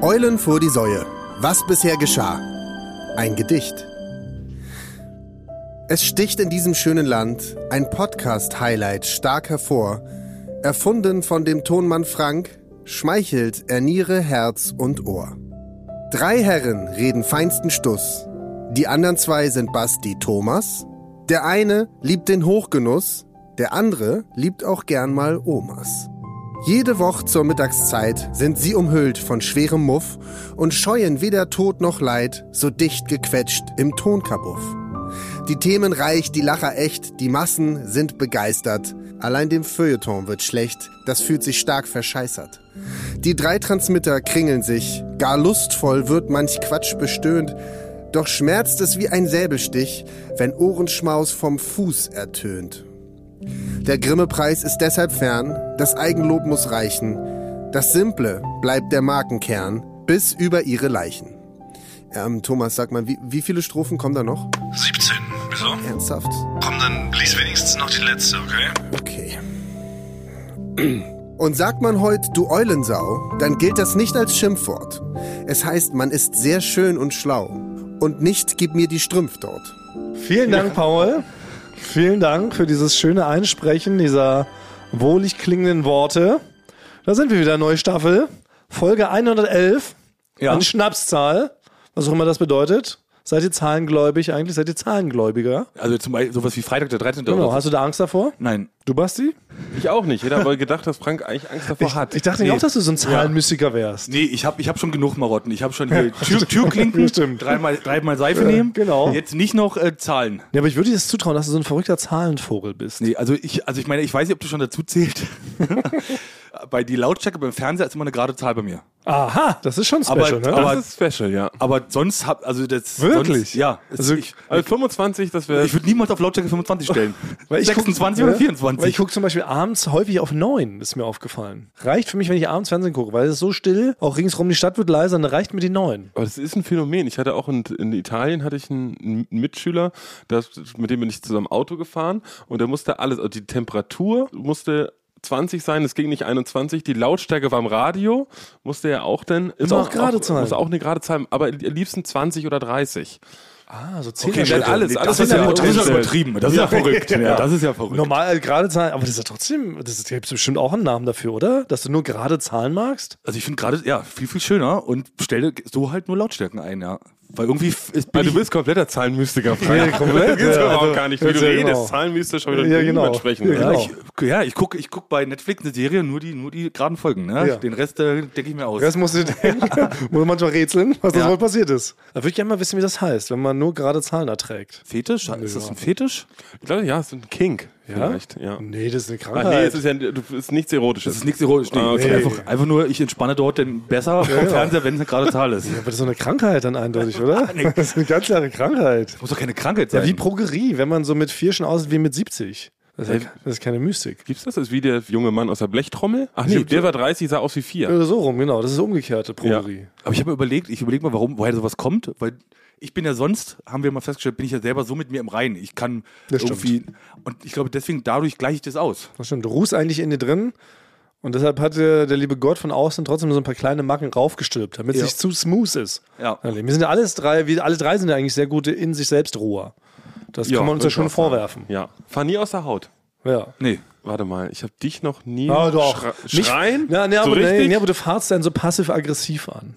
Eulen vor die Säue. Was bisher geschah. Ein Gedicht. Es sticht in diesem schönen Land ein Podcast-Highlight stark hervor. Erfunden von dem Tonmann Frank, schmeichelt er Niere, Herz und Ohr. Drei Herren reden feinsten Stuss. Die anderen zwei sind Basti Thomas. Der eine liebt den Hochgenuss, der andere liebt auch gern mal Omas. Jede Woche zur Mittagszeit sind sie umhüllt von schwerem Muff und scheuen weder Tod noch Leid, so dicht gequetscht im Tonkabuff. Die Themen reich, die Lacher echt, die Massen sind begeistert. Allein dem Feuilleton wird schlecht, das fühlt sich stark verscheißert. Die drei Transmitter kringeln sich, gar lustvoll wird manch Quatsch bestöhnt, doch schmerzt es wie ein Säbelstich, wenn Ohrenschmaus vom Fuß ertönt. Der Grimme-Preis ist deshalb fern, das Eigenlob muss reichen. Das Simple bleibt der Markenkern, bis über ihre Leichen. Ähm, Thomas, sag mal, wie, wie viele Strophen kommen da noch? 17. Wieso? Ernsthaft? Komm, dann lies wenigstens noch die letzte, okay? Okay. Und sagt man heute du Eulensau, dann gilt das nicht als Schimpfwort. Es heißt, man ist sehr schön und schlau. Und nicht gib mir die Strümpf dort. Vielen Dank, Paul. Vielen Dank für dieses schöne Einsprechen dieser wohlig klingenden Worte. Da sind wir wieder, neue Staffel. Folge 111. Ja. Eine Schnapszahl. Was auch immer das bedeutet. Seid ihr zahlengläubig eigentlich? Seid ihr Zahlengläubiger? Also zum Beispiel sowas wie Freitag der 13. Genau. Hast du da Angst davor? Nein. Du, Basti? Ich auch nicht. Jeder hat wohl gedacht, dass Frank eigentlich Angst davor hat. Ich dachte Nee. nicht auch, dass du so ein Zahlenmystiker wärst. Nee, ich habe ich hab schon genug Marotten. Ich habe schon hier Tür, Türklinken, dreimal, dreimal Seife nehmen. genau. Jetzt nicht noch äh, Zahlen. Ja, aber ich würde dir das zutrauen, dass du so ein verrückter Zahlenvogel bist. Nee, also ich, also ich meine, ich weiß nicht, ob du schon dazu zählt. bei die Lautstärke beim Fernseher ist immer eine gerade Zahl bei mir. Aha, das ist schon Aber- special, ne? aber- Das ist special, ja. Aber sonst hab, also das Wirklich? Sonst, ja. Also- ich, Also 25, das wäre. ich würde niemals auf Lautstärke 25 stellen. Weil ich guck- 26 Ja, oder 24. Weil ich gucke zum Beispiel abends häufig auf 9, ist mir aufgefallen. Reicht für mich, wenn ich abends Fernsehen gucke, weil es ist so still, auch ringsrum die Stadt wird leiser, dann reicht mir die 9. Aber das ist ein Phänomen. Ich hatte auch in, in Italien hatte ich einen, einen Mitschüler, das, mit dem bin ich zusammen Auto gefahren und der musste alles, also die Temperatur musste 20 sein, es ging nicht 21, die Lautstärke war im Radio, musste er auch dann immer auch gerade Zahlen? Muss auch eine gerade Zahl, aber am liebsten 20 oder 30. Ah, so 10 Okay, dann alles, alles das, ist ja, ist ja das ist ja übertrieben. Das ist ja verrückt. Ja, das ist ja verrückt. Normal äh, gerade Zahlen, aber das ist ja trotzdem, das ist, gibt bestimmt auch einen Namen dafür, oder? Dass du nur gerade Zahlen magst? Also ich finde gerade, ja, viel, viel schöner und stelle so halt nur Lautstärken ein, ja. Weil irgendwie ist, bin Weil du ich, bist kompletter Zahlenmystiker, Frank. Ja, komplett, Das gibt's ja, überhaupt also, gar nicht. Wie du ja, redest, genau. zahlenmystisch schon wieder Ja, genau. niemand sprechen. Ja, genau. ich, ja, ich gucke ich guck bei Netflix eine Serie, nur die, nur die geraden Folgen, ne? Ja. Den Rest äh, denke ich mir aus. Das musst du dir denken, muss manchmal rätseln, was das Ja. wohl passiert ist. Da würde ich gerne mal wissen, wie das heißt, wenn man nur gerade Zahlen erträgt. Fetisch? Ist das ein Fetisch? Ich glaube, ja, es ist ein Kink. Vielleicht, ja. Nee, das ist eine Ah, Krankheit. nee, es ist ja ist nichts Erotisches. Das ist nichts erotisch. Nee, Ah, okay. nee. Einfach, einfach nur, ich entspanne dort denn besser vom Fernseher, wenn es eine gerade Zahl ist. aber das ist so eine Krankheit dann eindeutig, oder? Das ist eine ganz klare Krankheit. Muss doch keine Krankheit sein. Ja, wie Progerie, wenn man so mit vier schon aussieht wie mit 70. Das ist, ja, das ist keine Mystik. Gibt's das? Das ist wie der junge Mann aus der Blechtrommel? Ach nee, Stimmt. der war 30, sah aus wie vier. Oder so rum, genau. Das ist umgekehrte Progerie. Aber ich habe mir überlegt, ich überlege mal, warum, woher sowas kommt, weil ich bin ja sonst, haben wir mal festgestellt, bin ich ja selber so mit mir im Reinen. Ich kann Das stimmt. irgendwie, und ich glaube, deswegen, dadurch gleiche ich das aus. Das stimmt. Du ruhst eigentlich in dir drin. Und deshalb hat der, der liebe Gott von außen trotzdem so ein paar kleine Macken raufgestülpt, damit es Ja. nicht zu smooth ist. Ja. Wir sind ja alles drei, wir alle drei sind ja eigentlich sehr gute in sich selbst Ruher. Das Ja, kann man uns ja schon vorwerfen. Ja. Fahr nie aus der Haut. Ja. Nee. Warte mal, ich habe dich noch nie Ah, doch. schra- Mich- schreien. Ja, nee, so aber, nee, aber du fahrst dann so passiv-aggressiv an.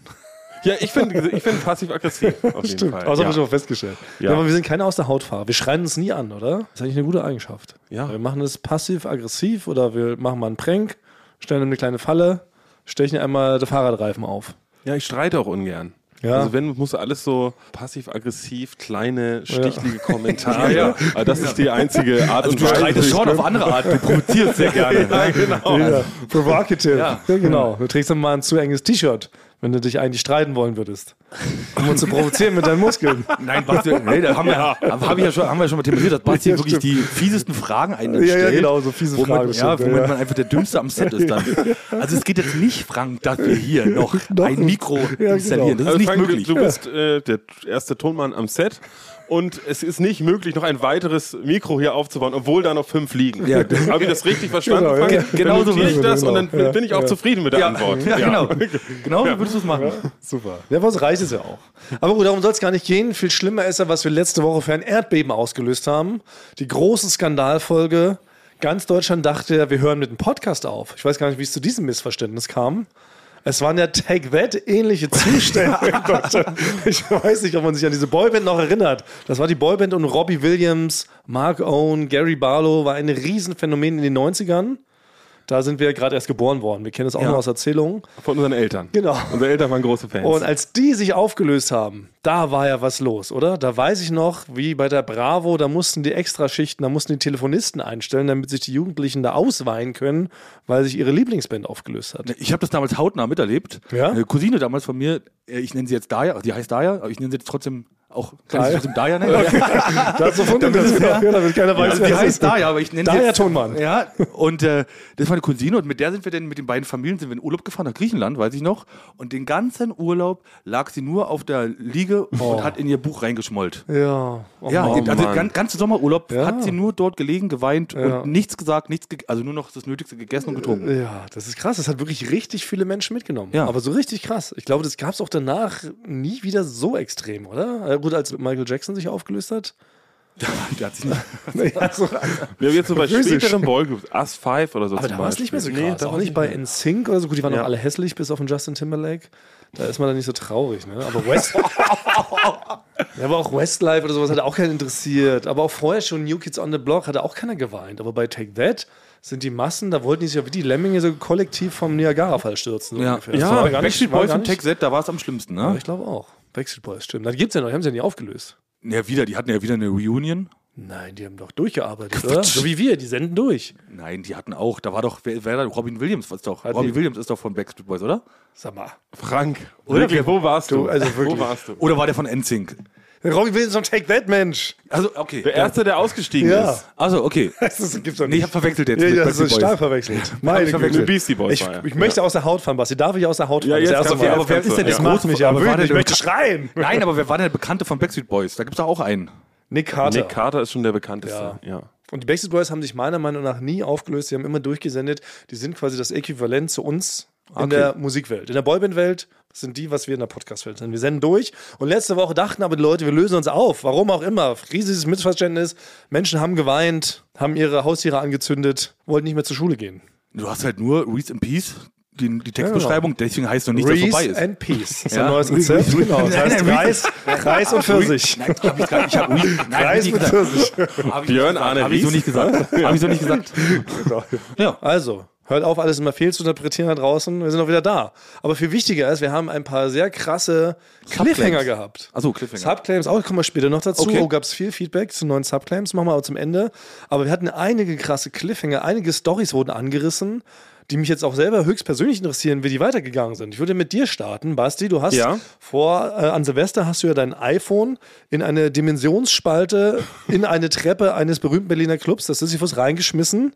Ja, ich finde ich find passiv-aggressiv auf jeden Fall. Das haben ja. wir schon festgestellt. Ja. Ja. aber wir sind keine aus der Hautfahrer. Wir schreien uns nie an, oder? Das ist eigentlich eine gute Eigenschaft. Ja. Wir machen es passiv-aggressiv oder wir machen mal einen Prank, stellen eine kleine Falle, stechen einmal den Fahrradreifen auf. ja, ich streite auch ungern. Ja. Also wenn, muss alles so passiv-aggressiv, kleine, stichlige Kommentare. ja. Aber das ist die einzige Art Also und du Weise. streitest schon auf andere Art, du provozierst sehr gerne. Ja, genau. Ja, provocative. Ja. Ja. genau. Du trägst dann mal ein zu enges T-Shirt, wenn du dich eigentlich streiten wollen würdest. Um uns zu provozieren mit deinen Muskeln. Nein, Basti, nee, da haben wir, hab ich ja schon, haben wir schon mal thematisiert, dass Basti Ja, wirklich stimmt. die fiesesten Fragen einen Ja, ja, stellt. genau, so fiese womit, Fragen, Ja, ja, womit ja. man einfach der Dümmste am Set ist dann. Also es geht jetzt nicht, Frank, dass wir hier noch ein Mikro Ja, installieren. genau. Das ist Also nicht Frank, möglich. Du bist äh, der erste Tonmann am Set und es ist nicht möglich, noch ein weiteres Mikro hier aufzubauen, obwohl da noch fünf liegen. Ja. Habe ich das richtig verstanden? Genau, ja. Dann Genau so ich das und dann genau. Ja. bin ich auch Ja. zufrieden mit der Antwort. Ja, genau. Genau so würdest du es machen. Super. Ja, was reicht es ja auch. Aber gut, darum soll es gar nicht gehen. Viel schlimmer ist ja, was wir letzte Woche für ein Erdbeben ausgelöst haben. Die große Skandalfolge. Ganz Deutschland dachte ja, wir hören mit dem Podcast auf. Ich weiß gar nicht, wie es zu diesem Missverständnis kam. Es waren ja Take That ähnliche Zustände in Deutschland. Ich weiß nicht, ob man sich an diese Boyband noch erinnert. Das war die Boyband und Robbie Williams, Mark Owen, Gary Barlow war ein Riesenphänomen in den 90ern. Da sind wir gerade erst geboren worden. Wir kennen das auch Ja. noch aus Erzählungen. Von unseren Eltern. Genau. Unsere Eltern waren große Fans. Und als die sich aufgelöst haben, da war ja was los, oder? Da weiß ich noch, wie bei der Bravo, da mussten die Extraschichten, da mussten die Telefonisten einstellen, damit sich die Jugendlichen da ausweihen können, weil sich ihre Lieblingsband aufgelöst hat. Ich habe das damals hautnah miterlebt. Ja? Eine Cousine damals von mir, äh, ich nenne sie jetzt Daya, die heißt Daya, aber ich nenne sie jetzt trotzdem auch, kann ich Daya? sie trotzdem Daya nennen? Dazu von das genau, ja, damit keiner weiß, die das heißt ist. Daya, aber ich nenne sie Daya jetzt, Tonmann. Ja, und äh, das war eine Cousine und mit der sind wir dann, mit den beiden Familien sind wir in Urlaub gefahren nach Griechenland, weiß ich noch. Und den ganzen Urlaub lag sie nur auf der Liege und hat in ihr Buch reingeschmollt. Ja. Oh Ja, Mann. also den ganzen Sommerurlaub Ja. hat sie nur dort gelegen, geweint Ja. und nichts gesagt, nichts, ge also nur noch das Nötigste gegessen und getrunken. Ja, das ist krass. Das hat wirklich richtig viele Menschen mitgenommen. Ja. Aber so richtig krass. Ich glaube, das gab es auch danach nie wieder so extrem, oder? Gut, als Michael Jackson sich aufgelöst hat. Der hat sich nicht, Ja, so. Wir haben jetzt so bei Physisch. späteren Boygroups, Us 5 oder so Aber zum da war es nicht mehr so krass. da auch nicht bei NSYNC oder so. Gut, die waren Ja. auch alle hässlich, bis auf den Justin Timberlake. Da ist man dann nicht so traurig, ne? Aber West. ja, aber auch Westlife oder sowas hat auch keinen interessiert. Aber auch vorher schon New Kids on the Block hatte auch keiner geweint. Aber bei Take That sind die Massen, da wollten die sich ja wie die Lemminge so kollektiv vom Niagara-Fall stürzen. So Ja. ungefähr. Ja, Backstreet war Boys und Take Z, da war es am schlimmsten, Ja, ne? ich glaube auch. Backstreet Boys, stimmt. Da gibt's ja noch, die haben sie ja nie aufgelöst. Ja, wieder, die hatten ja wieder eine Reunion. Nein, die haben doch durchgearbeitet, oder? So wie wir, die senden durch. Nein, die hatten auch, da war doch, wer, wer da, Robin Williams ist doch, Hat Robin die- Williams ist doch von Backstreet Boys, oder? Sag mal. Frank, Oder wirklich, wir- wo warst du? Du, also wirklich. Wo warst du? Oder war der von NSYNC? Robbie Williams und Take That, Mensch. Also, okay. Der Erste, der ausgestiegen Ja. ist. Also, okay. Das gibt's doch Nee, ich hab verwechselt jetzt Ja, mit ja, das ist stark verwechselt. Meine ich verwechselt. Beastie Boys Ich, ich möchte aus der Haut fahren, Basti. Darf ich aus der Haut fahren? Ja, jetzt Das erste aber wer ist denn das der macht große- mich aber wütend. Ich möchte schreien. Nein, aber wer war denn der Bekannte von Backstreet Boys? Da gibt's doch auch einen. Nick Carter. Nick Carter ist schon der bekannteste. Ja. Und die Backstreet Boys haben sich meiner Meinung nach nie aufgelöst. Sie haben immer durchgesendet. Die sind quasi das Äquivalent zu uns in Okay. der Musikwelt. In der Boyband-Welt sind die, was wir in der Podcast-Welt sind. Wir senden durch. Und letzte Woche dachten aber die Leute, wir lösen uns auf. Warum auch immer. Riesiges Missverständnis. Menschen haben geweint, haben ihre Haustiere angezündet, wollten nicht mehr zur Schule gehen. Du hast halt nur Reese in Peace, die, die Textbeschreibung, deswegen heißt noch nicht, dass es vorbei Reese ist. and Peace. Das ist Ja. ein neues Reese- Rezept. Reese- Genau. Das heißt Reis, Reis und Pfirsich. Nein, hab ich grad, ich hab Reese, nein, Reis ich Pfirsich. Björn nicht Arne gesagt. Hab ich so nicht gesagt. Hab ich so nicht gesagt. Ja. Also, hört auf, alles immer fehl zu interpretieren da draußen. Wir sind auch wieder da. Aber viel wichtiger ist, wir haben ein paar sehr krasse Cliffhanger gehabt. Achso, Cliffhanger. Subclaims, auch kommen wir später noch dazu. Okay. Oh, gab es viel Feedback zu neuen Subclaims, machen wir aber zum Ende. Aber wir hatten einige krasse Cliffhanger, einige Stories wurden angerissen, die mich jetzt auch selber höchstpersönlich interessieren, wie die weitergegangen sind. Ich würde mit dir starten, Basti. Du hast Ja. vor, äh, an Silvester hast du ja dein iPhone in eine Dimensionsspalte, in eine Treppe eines berühmten Berliner Clubs, das Sisyphus, reingeschmissen.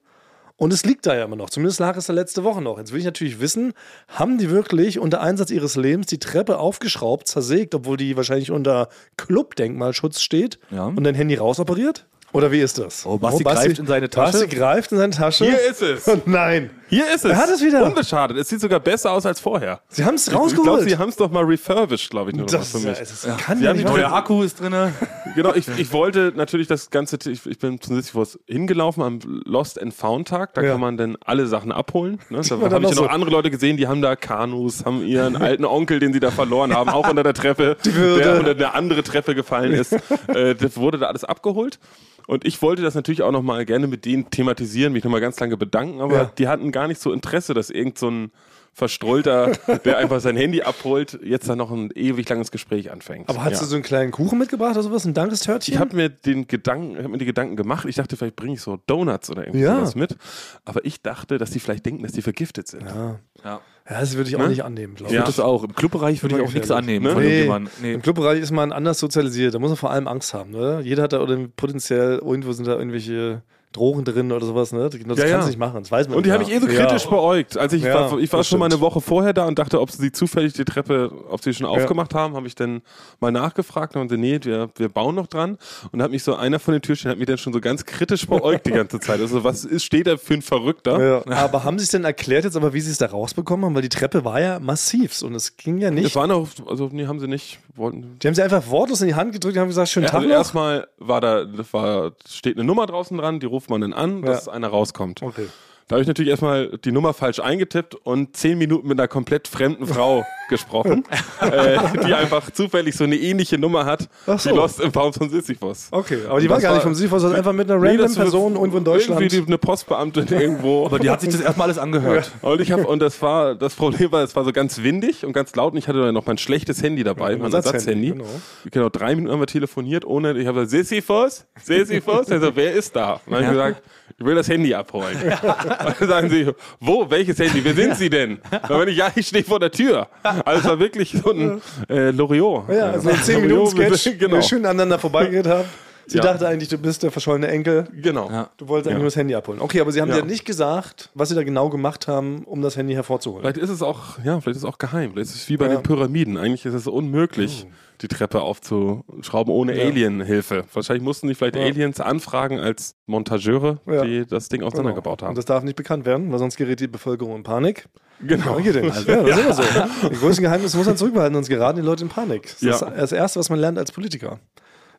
Und es liegt da ja immer noch. Zumindest lag es da letzte Woche noch. Jetzt will ich natürlich wissen, haben die wirklich unter Einsatz ihres Lebens die Treppe aufgeschraubt, zersägt, obwohl die wahrscheinlich unter Clubdenkmalschutz steht Ja. und dein Handy rausoperiert? Oder wie ist das? Oh, Basti greift in seine Tasche. Basti greift in seine Tasche. Hier ist es. Und nein. Hier ist es. Er hat es wieder. Unbeschadet. Es sieht sogar besser aus als vorher. Sie haben es Ich glaube, rausgeholt. sie haben es doch mal refurbished, glaube ich, nur noch das, für mich. das, das kann Sie ja haben nicht Neuer. Akku ist drin. Genau, ich, ich wollte natürlich das Ganze, ich, ich bin zum Sisyphus hingelaufen am Lost and Found Tag, da Ja. kann man dann alle Sachen abholen. Ne? Da habe ich ja noch noch so- andere Leute gesehen, die haben da Kanus, haben ihren alten Onkel, den sie da verloren haben, auch unter der Treppe, der unter eine andere Treppe gefallen ist. äh, das wurde da alles abgeholt. Und ich wollte das natürlich auch nochmal gerne mit denen thematisieren, mich nochmal ganz lange bedanken, aber Ja. die hatten gar nicht so Interesse, dass irgend so ein Verstrollter, der einfach sein Handy abholt, jetzt da noch ein ewig langes Gespräch anfängt. Aber hast Ja. du so einen kleinen Kuchen mitgebracht oder sowas? Ein Dankestörtchen? Ich habe mir den Gedanken, hab mir die Gedanken gemacht. Ich dachte, vielleicht bringe ich so Donuts oder irgendwie Ja. sowas mit. Aber ich dachte, dass die vielleicht denken, dass die vergiftet sind. ja. Ja. ja, das würde ich auch Ne? nicht annehmen, glaube Ja. ich. Das auch. Im Clubbereich würde ich auch nichts annehmen Ne? von Nee, irgendjemandem. Nee. Im Clubbereich ist man anders sozialisiert. Da muss man vor allem Angst haben. Oder? Jeder hat da oder potenziell irgendwo sind da irgendwelche Drogen drin oder sowas, ne? Das Ja, kannst ja. du nicht machen, das weiß man Und die habe ich eh so Ja. kritisch beäugt. Also ich Ja, war, ich war schon mal eine. Woche vorher da und dachte, ob sie zufällig die Treppe, ob sie schon aufgemacht haben, habe ich dann mal nachgefragt und sie, nee, wir, wir bauen noch dran. Und hat mich so einer von den Türstehern hat mich dann schon so ganz kritisch beäugt die ganze Zeit. Also was ist, steht da für ein Verrückter? Ja. Aber haben sie es denn erklärt jetzt aber, wie sie es da rausbekommen haben? Weil die Treppe war ja massiv und es ging ja nicht. war noch, also nee, haben sie nicht, wollten. Die haben sie einfach wortlos in die Hand gedrückt und haben gesagt, schönen Ja, Tag also noch. erstmal war da, war, steht eine Nummer draußen dran, die ruft man dann an, dass Ja. einer rauskommt. Okay. Da habe ich natürlich erstmal die Nummer falsch eingetippt und zehn Minuten mit einer komplett fremden Frau gesprochen, äh, die einfach zufällig so eine ähnliche Nummer hat, Ach so. die Lost im Baum von Sisyphos. Okay, aber die war gar nicht vom Sisyphos, sondern einfach mit einer Nee, random das- Person irgendwo in Deutschland. Irgendwie die- eine Postbeamtin irgendwo. Aber die hat sich das erstmal alles angehört. Und ich habe und das war das Problem war, es war so ganz windig und ganz laut und ich hatte dann noch mein schlechtes Handy dabei, Ja, mein Ersatzhandy, genau. Genau. drei Minuten haben wir telefoniert, ohne ich habe gesagt, Sisyphos, Sisyphos, also wer ist da? Und dann habe ich gesagt, ich will das Handy abholen. Und dann sagen sie, wo, welches Handy? Wer sind Sie denn? Dann bin ich, ja, ich stehe vor der Tür. Also es war wirklich so ein äh, Loriot. Ja, also ein 10 Loriot Minuten Sketch, Genau. wir schön aneinander vorbeigeredet haben. Sie Ja. dachte eigentlich, du bist der verschollene Enkel. Genau. Ja. Du wolltest eigentlich Ja. nur das Handy abholen. Okay, aber sie haben Ja. dir nicht gesagt, was sie da genau gemacht haben, um das Handy hervorzuholen. Vielleicht ist es auch, ja, vielleicht ist es auch geheim. Vielleicht ist es wie bei Ja. Oh. den Pyramiden. Eigentlich ist es unmöglich, die Treppe aufzuschrauben ohne Ja. Alien-Hilfe. Wahrscheinlich mussten die vielleicht Ja. Aliens anfragen als Montageure, Ja. die das Ding auseinandergebaut Und haben. das darf nicht bekannt werden, weil sonst gerät die Bevölkerung in Panik. Genau. Ja, geht nicht. ja, das ist immer so. Die größten Geheimnisse muss man zurückbehalten, sonst geraten die Leute in Panik. Das ist Ja. das Erste, was man lernt als Politiker.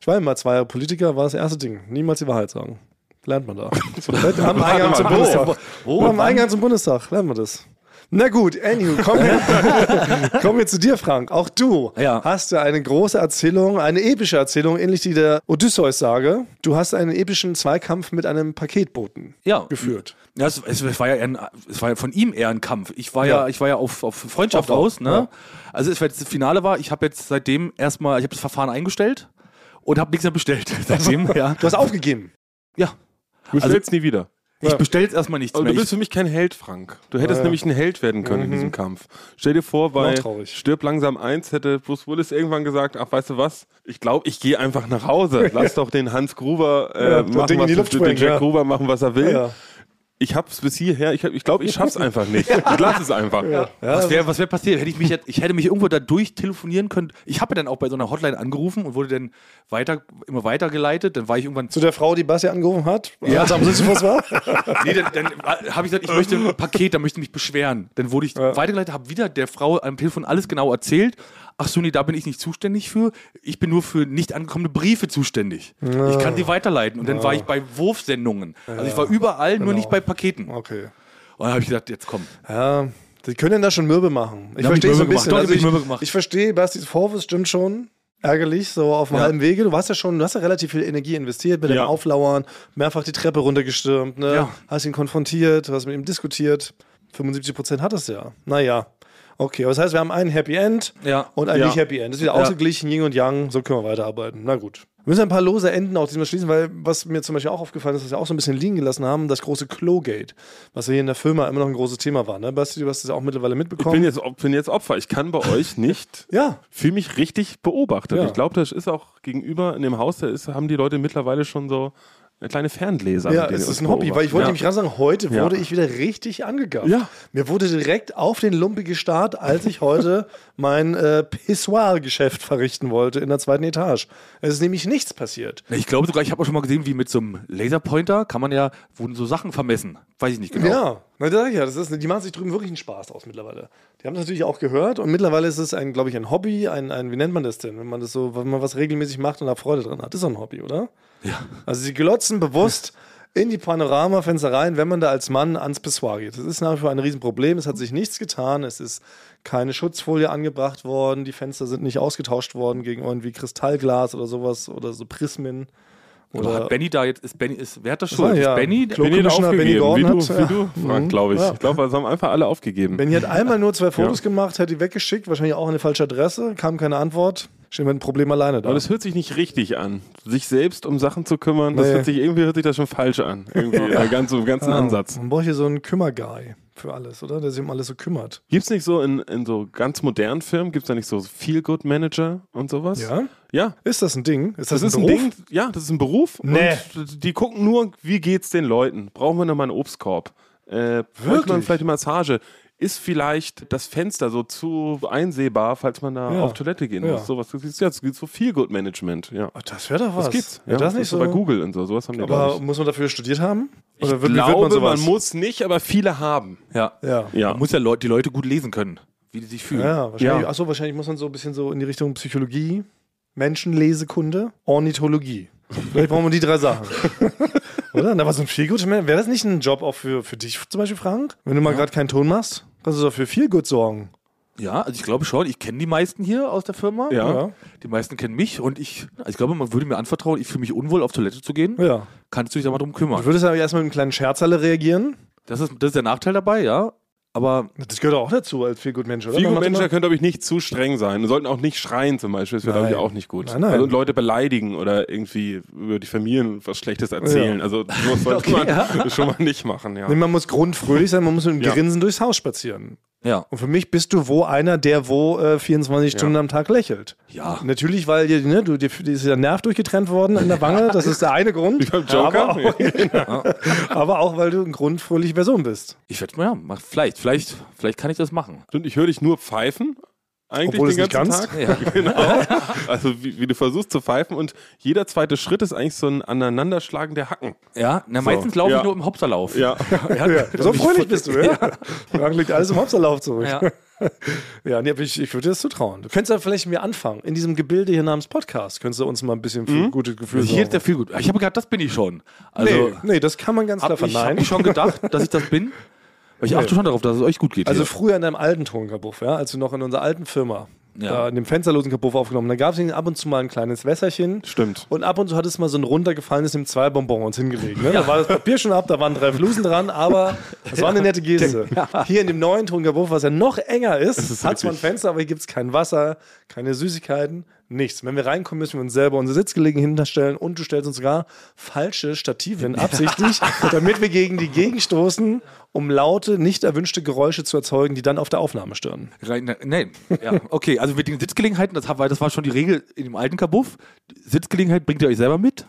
Ich war mal zwei Jahre Politiker, war das erste Ding. Niemals die Wahrheit sagen. Lernt man da. am Eingang zum Bundestag. am Eingang zum Bundestag lernt man das. Na gut, anywho, kommen wir, kommen wir zu dir, Frank. Auch du Ja. hast ja eine große Erzählung, eine epische Erzählung, ähnlich die der Odysseus-Sage. Du hast einen epischen Zweikampf mit einem Paketboten Ja. geführt. Ja, es, es, war ja ein, es war ja von ihm eher ein Kampf. Ich war Ja. ja, ich war ja auf, auf Freundschaft Aufbau, aus. Ne? Also es das Finale war, ich habe jetzt seitdem erstmal, ich habe das Verfahren eingestellt und habe nichts mehr bestellt. Seitdem, ja. Du hast aufgegeben. ja. Du Also- stellst nie wieder. Ich bestelle jetzt erstmal nichts Aber mehr. du bist für mich kein Held, Frank. Du hättest Ja, ja. nämlich ein Held werden können in diesem Kampf. Stell dir vor, bei traurig. Stirb langsam eins hätte Bruce Willis irgendwann gesagt, ach, weißt du was, ich glaube, ich gehe einfach nach Hause. Lass doch den Hans Gruber äh, Ja, machen, Ding in was, die Luft den Jack ja. Gruber machen, was er will. Ja. Ich hab's bis hierher, ich, hab- ich glaube, ich schaff's einfach nicht. Ich lass es einfach. was wäre was wär passiert? Hätte ich, mich jetzt, ich hätte mich irgendwo da durch telefonieren können. Ich habe ja dann auch bei so einer Hotline angerufen und wurde dann weiter, immer weitergeleitet. Dann war ich irgendwann Zu der Frau, die Basti angerufen hat, Ja. als am Sisyphus war. Nee, dann, dann habe ich gesagt, ich möchte ein Paket, da möchte ich mich beschweren. Dann wurde ich weitergeleitet, habe wieder der Frau am Telefon alles genau erzählt. Ach so, nee, da bin ich nicht zuständig für. Ich bin nur für nicht angekommene Briefe zuständig. Ich kann die weiterleiten. Und dann war ich bei Wurfsendungen. Also ich war überall, nur nicht bei Paketen. Okay. Und dann habe ich gedacht, jetzt komm. Ja, die können da schon mürbe machen. Ich verstehe so ein bisschen. gemacht. Doch, Also ich, gemacht. ich verstehe, Bastis Vorwurf stimmt schon. Ärgerlich, so auf dem Ja. halben Wege. Du warst ja schon, du hast ja relativ viel Energie investiert mit dem Ja. Auflauern, mehrfach die Treppe runtergestürmt, ne? Ja. hast ihn konfrontiert, hast mit ihm diskutiert. 75 Prozent hattest du ja. Naja. Okay, aber das heißt, wir haben ein Happy End Ja. und ein Ja. nicht Happy End. Das ist wieder Ja. ausgeglichen, Yin und Yang, so können wir weiterarbeiten. Na gut. Wir müssen ein paar lose Enden auch diesmal schließen, weil was mir zum Beispiel auch aufgefallen ist, was wir auch so ein bisschen liegen gelassen haben, das große Klogate, was ja hier in der Firma immer noch ein großes Thema war. Ne? Basti, du hast das auch mittlerweile Ich mitbekommen. bin jetzt, bin jetzt Opfer. Ich kann bei euch nicht, ja, fühle mich richtig beobachtet. Ja. Ich glaube, das ist auch gegenüber in dem Haus, da ist, haben die Leute mittlerweile schon so eine kleine Ferngläser. ja, es ist ein Hobby, weil ich wollte beobachten. nämlich gerade sagen, heute Ja. wurde ich wieder richtig angegafft. Ja. Mir wurde direkt auf den Lumpi gestarrt, als ich heute mein äh, Pissoir-Geschäft verrichten wollte in der zweiten Etage. Es ist nämlich nichts passiert. Ich glaube sogar, ich habe auch schon mal gesehen, wie mit so einem Laserpointer kann man ja, wurden so Sachen vermessen. Weiß ich nicht genau. Ja, na, das ja, das ist, die machen sich drüben wirklich einen Spaß aus mittlerweile. Die haben das natürlich auch gehört und mittlerweile ist es ein, glaube ich, ein Hobby, ein, ein, wie nennt man das denn, wenn man das so, wenn man was regelmäßig macht und da Freude dran hat. Das ist doch ein Hobby, oder? Ja. Also sie glotzen bewusst in die Panoramafenster rein, wenn man da als Mann ans Pissoir geht. Das ist nach wie vor ein Riesenproblem. Es hat sich nichts getan. Es ist keine Schutzfolie angebracht worden. Die Fenster sind nicht ausgetauscht worden gegen irgendwie Kristallglas oder sowas oder so Prismen. Oder hat Benny da jetzt, ist Benny, ist, wer hat das schuld? ja Ist Benny? Bin jeder Commissioner Benny aufgegeben, wie Gordon du, hat- wie ja. du Frank, Mhm. glaube ich. Ja. Ich glaube, also haben einfach alle aufgegeben. Benny hat einmal nur zwei Fotos Ja. gemacht, hat die weggeschickt, wahrscheinlich auch an eine falsche Adresse, kam keine Antwort. Stehen wir ein Problem alleine da. Aber das hört sich nicht richtig an. Sich selbst um Sachen zu kümmern, das Nee. hört sich, irgendwie hört sich das schon falsch an. Irgendwie, äh, ganz, im ganzen Ja, Ansatz. Man braucht hier so einen Kümmerguy. Für alles, oder? Der sich um alles so kümmert. Gibt es nicht so in, in so ganz modernen Firmen, gibt es da nicht so Feel-Good-Manager und sowas? Ja? Ja. Ist das ein Ding? Ist das, Das, ist ein Beruf? Ding, ja, das ist ein Beruf. Nee. Und die gucken nur, wie geht's den Leuten? Brauchen wir noch mal einen Obstkorb? Äh, braucht man vielleicht eine Massage? Ist vielleicht das Fenster so zu einsehbar, falls man da Ja. auf Toilette gehen Ja. muss? Sowas das ist jetzt so Feel-Good-Management. Ja. Oh, das wäre doch was. Das gibt's. Ja, das nicht ist so. bei Google und so. Sowas haben die Aber muss man dafür studiert haben? ich. Oder ich wird, glaube, man man, sowas? muss nicht, aber viele haben. Ja. ja. Ja. Man muss ja Leut, die Leute gut lesen können, wie die sich fühlen. Ja, wahrscheinlich. Ja. Achso, wahrscheinlich muss man so ein bisschen so in die Richtung Psychologie, Menschenlesekunde, Ornithologie. Vielleicht brauchen wir die drei Sachen. Oder? Aber so ein Feelgood, wäre das nicht ein Job auch für, für dich zum Beispiel, Frank? Wenn du mal gerade keinen Ton machst, kannst du doch für Feelgood sorgen. Ja, also ich glaube schon, ich kenne die meisten hier aus der Firma. Ja. Die meisten kennen mich und ich, also ich glaube, man würde mir anvertrauen, ich fühle mich unwohl, auf Toilette zu gehen. Ja. Kannst du dich da mal drum Du kümmern. würdest aber erstmal mit einem kleinen Scherz alle reagieren. Das ist, das ist der Nachteil dabei, ja. Aber Das gehört auch dazu als Feelgood-Mensch, oder? Man macht Feelgood-Manager immer- können, glaube ich, nicht zu streng sein. Und sollten auch nicht schreien zum Beispiel. Das wäre, glaube ich, auch nicht gut. Nein, nein. Also, und Leute beleidigen oder irgendwie über die Familien was Schlechtes erzählen. Ja. Also sowas sollte man schon mal nicht machen. Ja. Nee, man muss grundfröhlich sein, man muss mit einem Ja. Grinsen durchs Haus spazieren. Ja. Und für mich bist du wo einer, der wo äh, 24 Stunden am Tag lächelt. Ja. Natürlich, weil dir, ne, du, dir, dir ist der Nerv durchgetrennt worden in der Wange. Das ist der eine Grund. Wie beim Joker? Aber auch, aber auch, weil du eine grundfröhliche Person bist. Ich werde ja, mach, vielleicht, vielleicht, vielleicht kann ich das machen. Und ich höre dich nur pfeifen. Eigentlich Obwohl den ganzen. Tag. Genau. Also wie, wie du versuchst zu pfeifen und jeder zweite Schritt ist eigentlich so ein Aneinanderschlagen der Hacken. Ja, na, meistens laufe Ja. ich nur im Hopserlauf. Ja. Ja, so fröhlich bist du, ja? Frank liegt alles im Hopserlauf zurück. Ja. Ja, nee, aber ich, ich würde dir das zutrauen. Du könntest ja vielleicht mir anfangen. In diesem Gebilde hier namens Podcast könntest du uns mal ein bisschen für gute Gefühle hier ist der viel gut. Ich habe gerade, das bin ich schon. Also nee, nee, das kann man ganz klar ich, verneinen. ich schon gedacht, dass ich das bin. Ich achte schon darauf, dass es euch gut geht. Also hier. früher in deinem alten Tonkabuff, ja, als du noch in unserer alten Firma Ja. da in dem fensterlosen Kabuff aufgenommen, da gab es ab und zu mal ein kleines Wässerchen. Stimmt. Und ab und zu hat es mal so ein runtergefallenes im zwei Bonbons hingelegt. Ne? Da war das Papier schon ab, da waren drei Flusen dran, aber es war eine nette Geste. Hier in dem neuen Tonkabuff, was ja noch enger ist, hat zwar ein Fenster, aber hier gibt es kein Wasser, keine Süßigkeiten, nichts. Wenn wir reinkommen, müssen wir uns selber unsere Sitzgelegenheiten hinterstellen und du stellst uns sogar falsche Stative hin, absichtlich, damit wir gegen die Gegend stoßen, um laute, nicht erwünschte Geräusche zu erzeugen, die dann auf der Aufnahme stören. Rein, ne, nee, ja, okay, also mit den Sitzgelegenheiten, das war schon die Regel in dem alten Kabuff. Sitzgelegenheit bringt ihr euch selber mit.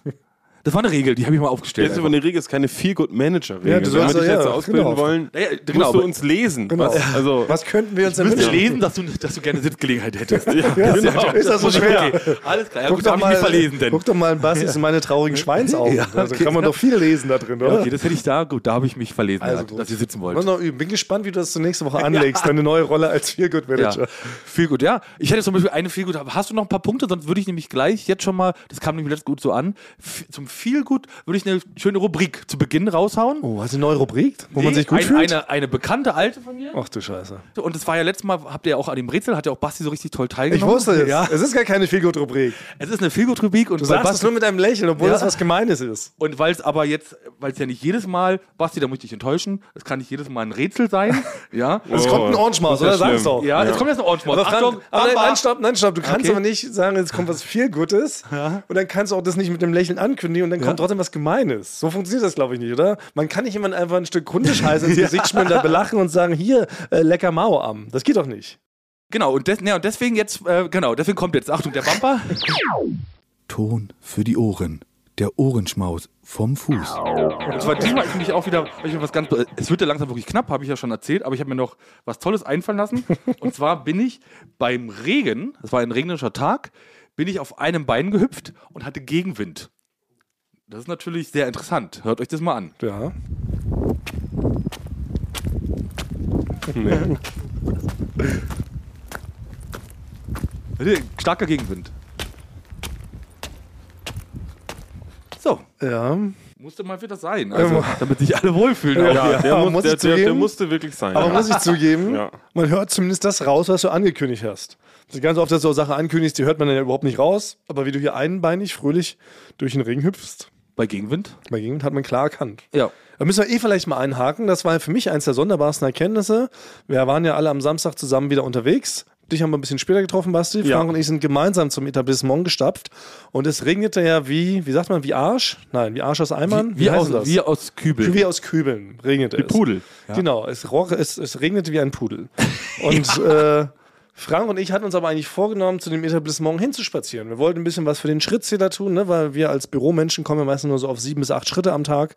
Das war eine Regel, die habe ich mal aufgestellt. Jetzt aber eine Regel ist keine Feel-Good-Manager-Regel. Ja, du sollst Wenn wir dich ja, jetzt ja, ausbilden genau. wollen, Ja, ja, musst genau, du uns lesen. Genau. Was, also, Was könnten wir uns Du denn müsstest wünschen? lesen, dass du, dass du gerne Sitzgelegenheit hättest. ja, genau. Ist das so schwer? Okay, alles klar. Ja, Guck gut, doch, mal, verlesen denn. guck doch mal in Bastis in meine traurigen Schweinsaugen. Ja, Da okay. kann man doch viel lesen da drin, oder? Okay, das hätte ich da, gut, da habe ich mich verlesen, Also ja, gut. dass ihr sitzen wollt. Muss noch üben. Bin gespannt, wie du das zur nächsten Woche anlegst, deine neue Rolle als Feelgood-Manager. Ja, viel gut, ja. Ich hätte zum Beispiel eine gut. Hast du noch ein paar Punkte? Sonst würde ich nämlich gleich jetzt schon mal, das kam nämlich letztes gut so an, zum viel gut würde ich eine schöne Rubrik zu Beginn raushauen. Oh, hast du eine neue Rubrik, wo man Nee, sich gut ein, fühlt? Eine, eine bekannte alte von mir. Ach du Scheiße. Und das war ja letztes Mal, habt ihr ja auch an dem Rätsel, hat ja auch Basti so richtig toll Ich teilgenommen. wusste es. Ja. Es ist gar keine Feelgood-Rubrik. Es ist eine Feelgood-Rubrik und Du sagst es nur mit einem Lächeln, obwohl Ja. das was Gemeines ist. und weil es aber jetzt, weil es ja nicht jedes Mal, Basti, da muss ich dich enttäuschen, es kann nicht jedes Mal ein Rätsel sein. ja. Es kommt ein Orange Maus, oder? ja Sag's schlimm. doch. Ja, jetzt kommt jetzt ein Orange Maus. Aber, Frank, Achtung, aber nein, stopp, nein, stopp. Du kannst Okay. aber nicht sagen, jetzt kommt was viel Gutes und dann kannst du auch das nicht mit dem Lächeln ankündigen und dann kommt trotzdem was Gemeines. So funktioniert das, glaube ich, nicht, oder? Man kann nicht jemand einfach ein Stück Hundescheiße ins Gesicht schmieren, da belachen und sagen, hier, äh, lecker Mauarm. Das geht doch nicht. Genau, und, des, ne, und deswegen jetzt, äh, genau, deswegen kommt jetzt, Achtung, der Bumper. Ton für die Ohren. Der Ohrenschmaus vom Fuß. Und zwar diesmal ist nämlich auch wieder, ich mir was ganz, es wird ja langsam wirklich knapp, habe ich ja schon erzählt, aber ich habe mir noch was Tolles einfallen lassen. Und zwar bin ich beim Regen, das war ein regnerischer Tag, bin ich auf einem Bein gehüpft und hatte Gegenwind. Das ist natürlich sehr interessant. Hört euch das mal an. Ja. Starker Gegenwind. So, Ja. musste mal wieder sein. Also, damit sich alle wohlfühlen. auch. Ja, der, Ja, muss, muss der, ich der, der musste wirklich sein. Aber muss ich zugeben, Ja. man hört zumindest das raus, was du angekündigt hast. Also ganz oft, dass du Sachen ankündigst, die hört man dann ja überhaupt nicht raus. Aber wie du hier einbeinig fröhlich durch den Regen hüpfst, Bei Gegenwind? bei Gegend hat man klar erkannt. Ja. Da müssen wir eh vielleicht mal einhaken. Das war für mich eins der sonderbarsten Erkenntnisse. Wir waren ja alle am Samstag zusammen wieder unterwegs. Dich haben wir ein bisschen später getroffen, Basti. Ja. Frank und ich sind gemeinsam zum Etablissement gestapft. Und es regnete ja wie, wie sagt man, wie Arsch? Nein, wie Arsch aus Eimern? Wie, heißt aus, das? wie aus Kübel. Wie aus Kübeln regnete es. Pudel. Genau, es, roch, es, es regnete wie ein Pudel. Und äh, Frank und ich hatten uns aber eigentlich vorgenommen, zu dem Etablissement hinzuspazieren. Wir wollten ein bisschen was für den Schrittzähler tun, ne? weil wir als Büromenschen kommen ja meistens nur so auf sieben bis acht Schritte am Tag.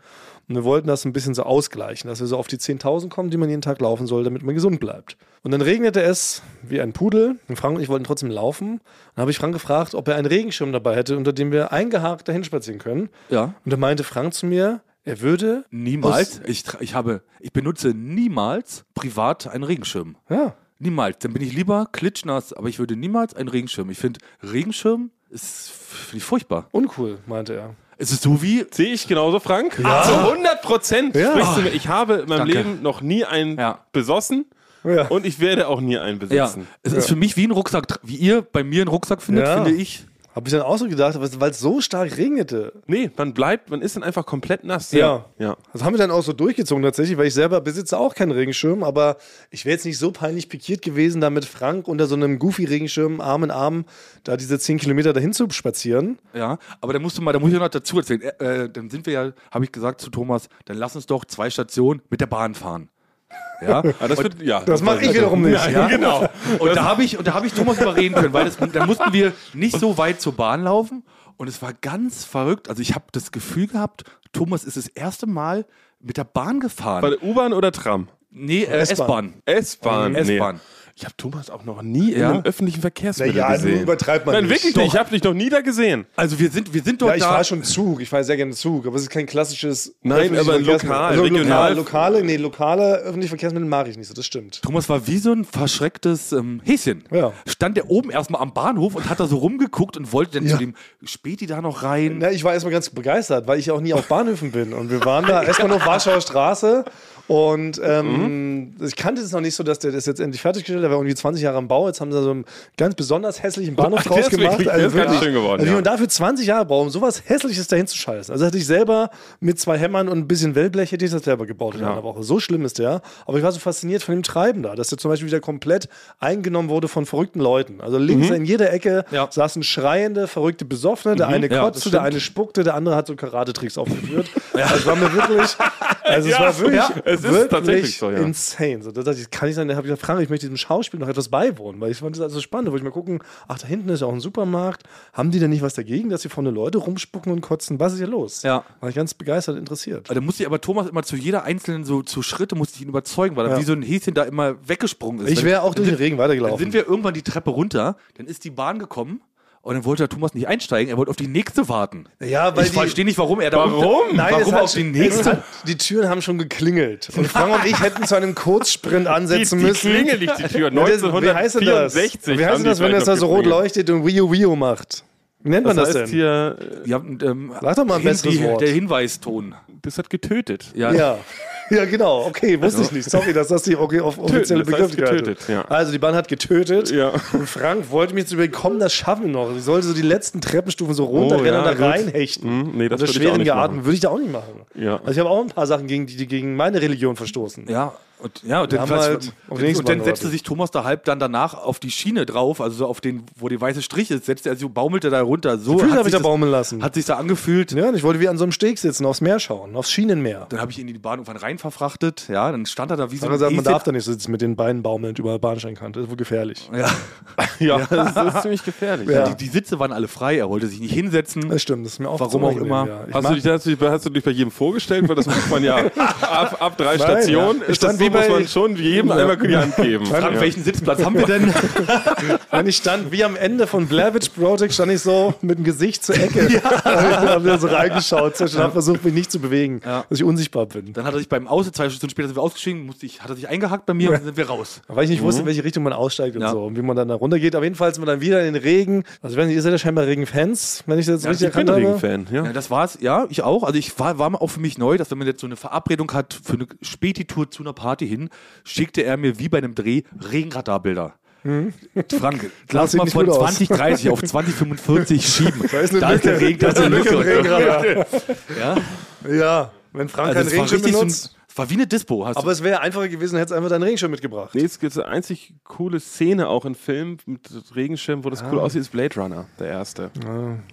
Und wir wollten das ein bisschen so ausgleichen, dass wir so auf die 10.000 kommen, die man jeden Tag laufen soll, damit man gesund bleibt. Und dann regnete es wie ein Pudel. Und Frank und ich wollten trotzdem laufen. Dann habe ich Frank gefragt, ob er einen Regenschirm dabei hätte, unter dem wir eingehakt dahin spazieren können. Ja. Und da meinte Frank zu mir, er würde Niemals. Ich, ich, habe, ich benutze niemals privat einen Regenschirm. Ja. Niemals. Dann bin ich lieber klitschnass, aber ich würde niemals einen Regenschirm. Ich finde, Regenschirm ist finde ich furchtbar. Uncool, meinte er. Es ist so wie. Sehe ich genauso, Frank? Ja. Zu 100 Prozend Ja. sprichst du mir. Ich habe in meinem Danke. Leben noch nie einen Ja. besossen Ja. und ich werde auch nie einen Ja, besitzen. es ist für mich wie ein Rucksack. Wie ihr bei mir einen Rucksack findet, Ja. finde ich. Habe ich dann auch so gedacht, weil es so stark regnete. Nee, man bleibt, man ist dann einfach komplett nass. Ja. ja. Das haben wir dann auch so durchgezogen tatsächlich, weil ich selber besitze auch keinen Regenschirm, aber ich wäre jetzt nicht so peinlich pikiert gewesen, da mit Frank unter so einem Goofy-Regenschirm Arm in Arm da diese 10 Kilometer dahin zu spazieren. Ja, aber da musst du mal, da muss ich noch dazu erzählen. Äh, äh, dann sind wir ja, habe ich gesagt zu Thomas, dann lass uns doch zwei Stationen mit der Bahn fahren. Ja, Aber das wird, ja. Das mache ich wiederum nicht. ja genau. Und da habe ich, und da habe ich Thomas überreden können, weil das, da mussten wir nicht so weit zur Bahn laufen. Und es war ganz verrückt. Also ich habe das Gefühl gehabt, Thomas ist das erste Mal mit der Bahn gefahren. Bei der U-Bahn oder Tram? nee, äh, S-Bahn. S-Bahn. S-Bahn. Ich habe Thomas auch noch nie in Ja? einem öffentlichen Verkehrsmittel Naja, gesehen. nun übertreibt man Nein, nicht. wirklich Doch. nicht. Ich habe dich noch nie da gesehen. Also wir sind, wir sind dort Ja, ich da. fahre schon Zug. Ich fahre sehr gerne Zug, aber es ist kein klassisches. Nein, aber lokal, Also regional. lokal, lokale, nee, lokale öffentliche Verkehrsmittel mag ich nicht so, das stimmt. Thomas war wie so ein verschrecktes ähm, Häschen. Ja. Stand der oben erstmal am Bahnhof und hat da so rumgeguckt und wollte dann Ja. zu dem Späti da noch rein. Na, ich war erstmal ganz begeistert, weil ich auch nie auf Bahnhöfen bin. Und wir waren da erstmal nur Warschauer Straße. Und ähm, ich kannte es noch nicht so, dass der das jetzt endlich fertiggestellt hat. Der war irgendwie 20 Jahre am Bau. Jetzt haben sie so einen ganz besonders hässlichen Bahnhof Ach, der draus gemacht. wirklich- der ist ganz schön geworden, Also, ja. man dafür 20 Jahre braucht, um sowas Hässliches dahin zu scheißen. Also hätte ich selber mit zwei Hämmern und ein bisschen Wellblech hätte ich das selber gebaut in einer Woche. So schlimm ist der. Aber ich war so fasziniert von dem Treiben da, dass der zum Beispiel wieder komplett eingenommen wurde von verrückten Leuten. Also links in jeder Ecke Ja. saßen schreiende, verrückte Besoffene. Der eine Ja, das kotzte, der eine spuckte, der andere hat so Karate-Tricks aufgeführt. Also es war mir wirklich, also es war wirklich, ja, es ist wirklich tatsächlich so, ja. insane. So, da dachte ich, kann ich sein, da habe ich gesagt, Frank, ich möchte diesem Schauspiel noch etwas beiwohnen, weil ich fand das also spannend. Da wollte ich mal gucken, ach, da hinten ist ja auch ein Supermarkt. Haben die denn nicht was dagegen, dass hier vorne Leute rumspucken und kotzen? Was ist hier los? Ja. War ich ganz begeistert interessiert. Da musste ich aber Thomas immer zu jeder einzelnen so zu Schritte musste ich ihn überzeugen, weil er Ja. wie so ein Häschen da immer weggesprungen ist. Ich wäre auch durch den Regen Dann weitergelaufen. sind wir irgendwann die Treppe runter, dann ist die Bahn gekommen und dann wollte der Thomas nicht einsteigen, er wollte auf die nächste warten. Ja, weil ich die- verstehe nicht, warum er da Warum? Nein, warum auf die nächste? hat, die Türen haben schon geklingelt. Und Frank und ich hätten zu einem Kurzsprint Die, ansetzen die müssen. klingelt nicht, die Tür. Ja, das- Wie heißt denn das? 1964. Wie heißt das, die wenn das da so rot leuchtet und Wio Wio macht? Wie nennt man Das das, heißt denn? hier, Ja, ähm, Sag doch mal ein hin- besseres die, Wort. Der Hinweiston. das hat getötet. Ja. Ja. Ja, genau. Okay, wusste ich nicht. Sorry, dass das die okay, auf offizielle das heißt Begrifflichkeit getötet, ja. Also die Bahn hat getötet. Ja. Und Frank wollte mich zu überkommen, das schaffen wir noch. Ich sollte so die letzten Treppenstufen so runterrennen Oh, ja, und da reinhechten. Hm, nee, das Unter würde ich auch schweren machen. würde ich da auch nicht machen. Ja. Also ich habe auch ein paar Sachen, gegen die, die gegen meine Religion verstoßen. Ja, und, ja, und dann, halt die und, und dann setzte sich Thomas da halb dann danach auf die Schiene drauf, also so auf den, wo der weiße Strich ist, setzte er so, baumelte da runter. So Füße hat habe ich sich da baumeln lassen. Hat sich da angefühlt. ja, und ich wollte wie an so einem Steg sitzen, aufs Meer schauen, aufs Schienenmeer. Dann habe ich ihn in die Bahn irgendwann rein verfrachtet. Ja, dann stand er da wie so Aber gesagt, man darf da nicht sitzen mit den Beinen baumelnd über Bahnsteinkante. Das ist wohl gefährlich. Ja. Ja, das ist ziemlich gefährlich. Ja. Die, die Sitze waren alle frei, er wollte sich nicht hinsetzen. Das stimmt, das ist mir auch Warum so auch immer. Ja. Ich Hast du, dich, hast, du, dich- hast du dich bei jedem vorgestellt? Weil das muss man ja ab, ab drei Stationen. ja. Ist Stand wie bei- muss man schon jedem einmal die Hand geben. Frank, Ja. welchen Sitzplatz haben wir denn? Wenn ich stand, wie am Ende von Blair Witch Project, stand ich so mit dem Gesicht zur Ecke. Ja. Ich habe da so reingeschaut und habe versucht, mich nicht zu bewegen, Ja. dass ich unsichtbar bin. Dann hat er sich beim Aus, zwei Stunden später sind wir ausgestiegen, musste ich, hat er sich eingehackt bei mir und dann sind wir raus. Weil ich nicht wusste, in welche Richtung man aussteigt und Ja. so und wie man dann da runtergeht. Aber jedenfalls sind wir dann wieder in den Regen. Also, wenn ihr seid ja scheinbar Regen-Fans, wenn ich das richtig Ich bin erkannt habe. Regenfan, ja. Ja, das war's. Ja, ich auch. Also ich war, war auch für mich neu, dass wenn man jetzt so eine Verabredung hat für eine Späti-Tour zu einer Party hin, schickte er mir wie bei einem Dreh Regenradarbilder. Frank, lass mal von gut aus. 2030 auf 2045 schieben. Da ist eine der Regen, da ist eine Lücke. Regenradar. Ja, Ja, wenn Frank also keinen Regenschirm benutzt. War wie eine Dispo. Hast Aber es wäre einfacher gewesen, hättest einfach deinen Regenschirm mitgebracht. Nee, es gibt eine einzig coole Szene auch in Filmen mit Regenschirm, wo das cool aussieht, ist Blade Runner, der erste.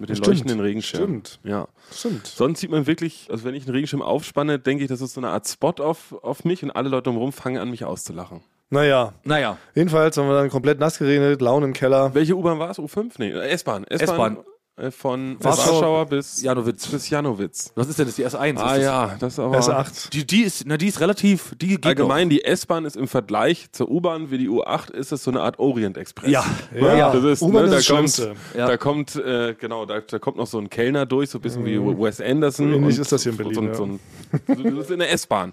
mit den stimmt. leuchtenden Regenschirmen. Stimmt. Ja. Stimmt. Sonst sieht man wirklich, also wenn ich einen Regenschirm aufspanne, denke ich, das ist so eine Art Spot auf, auf mich und alle Leute drumherum fangen an, mich auszulachen. Naja, du? Naja, jedenfalls haben wir dann komplett nass geregnet, Laune im Keller. Welche U-Bahn war es? U5? Nee, äh, S-Bahn. S-Bahn. Äh, Von Warschau- Warschauer bis Janowitz. bis Janowitz. Was ist denn das? Die S1? Ah ist das? ja, das ist aber... S8. Die, die, ist, na, die ist relativ. Die geht Allgemein, die S-Bahn ist im Vergleich zur U-Bahn wie die U8 ist es so eine Art Orient-Express. Ja. Ja, Ja, das ist, ne, da das kommt. Ja. da kommt, äh, genau, da, da kommt noch so ein Kellner durch, so ein bisschen wie Wes Anderson. Ähnlich ist das hier in Berlin, So, ein- ja. so, ein- so, das ist in der S-Bahn.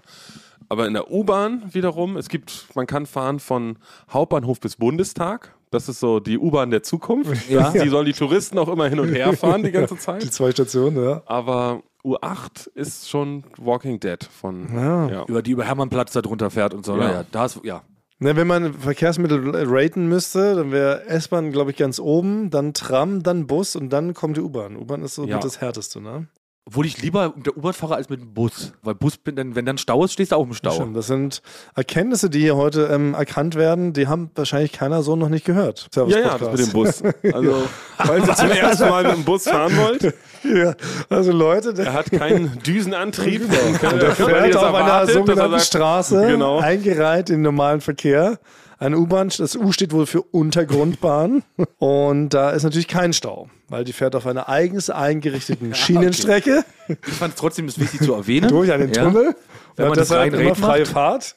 Aber in der U-Bahn wiederum, es gibt, man kann fahren von Hauptbahnhof bis Bundestag. Das ist so die U-Bahn der Zukunft. Ja. Die sollen die Touristen auch immer hin und her fahren die ganze Die Zeit. zwei Stationen, ja. Aber U8 ist schon Walking Dead von, ja. Über die über Hermannplatz da drunter fährt und so. Ja. Ja. da ist, ja. Ne, wenn man Verkehrsmittel raten müsste, dann wäre S-Bahn, glaube ich, ganz oben, dann Tram, dann Bus und dann kommt die U-Bahn. U-Bahn ist so Ja. das Härteste, ne? Obwohl ich lieber mit der U-Bahn fahre als mit dem Bus. Weil Bus, dann, wenn dann Stau ist, stehst du auch im Stau. Stimmt, das sind Erkenntnisse, die hier heute ähm, erkannt werden, die haben wahrscheinlich keiner so noch nicht gehört. Servus Ja, ja, das mit dem Bus. Also, falls ihr zum ersten Mal mit dem Bus fahren wollt, Ja, also Leute, der, er hat keinen Düsenantrieb. Und der fährt auf einer sogenannten sagt, Straße, Genau. eingereiht in den normalen Verkehr. Eine U-Bahn, das U steht wohl für Untergrundbahn. Und da ist natürlich kein Stau, weil die fährt auf einer eigens eingerichteten Schienenstrecke Ich fand es trotzdem ist wichtig zu erwähnen. durch einen Ja. Tunnel. Wenn Und man das rein immer Rate freie macht. Fahrt.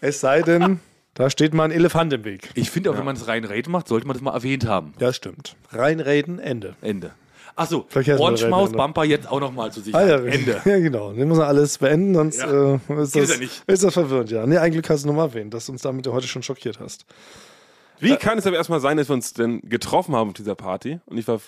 Es sei denn, da steht mal ein Elefant im Weg. Ich finde auch, wenn man es rein Rate macht, sollte man das mal erwähnt haben. Ja, stimmt. Reinreden, Ende. Ende. Achso, Ohrenschmaus, reden, Bumper jetzt auch nochmal zu Ah, Sicherheit. ja, Ende. Ja, genau. Den muss man alles beenden, sonst Ja. äh, ist, das, ja nicht. ist das verwirrend, ja. Nee, eigentlich hast du nochmal erwähnt, dass du uns damit ja heute schon schockiert hast. Wie kann es aber erstmal sein, dass wir uns denn getroffen haben auf dieser Party? Und ich war,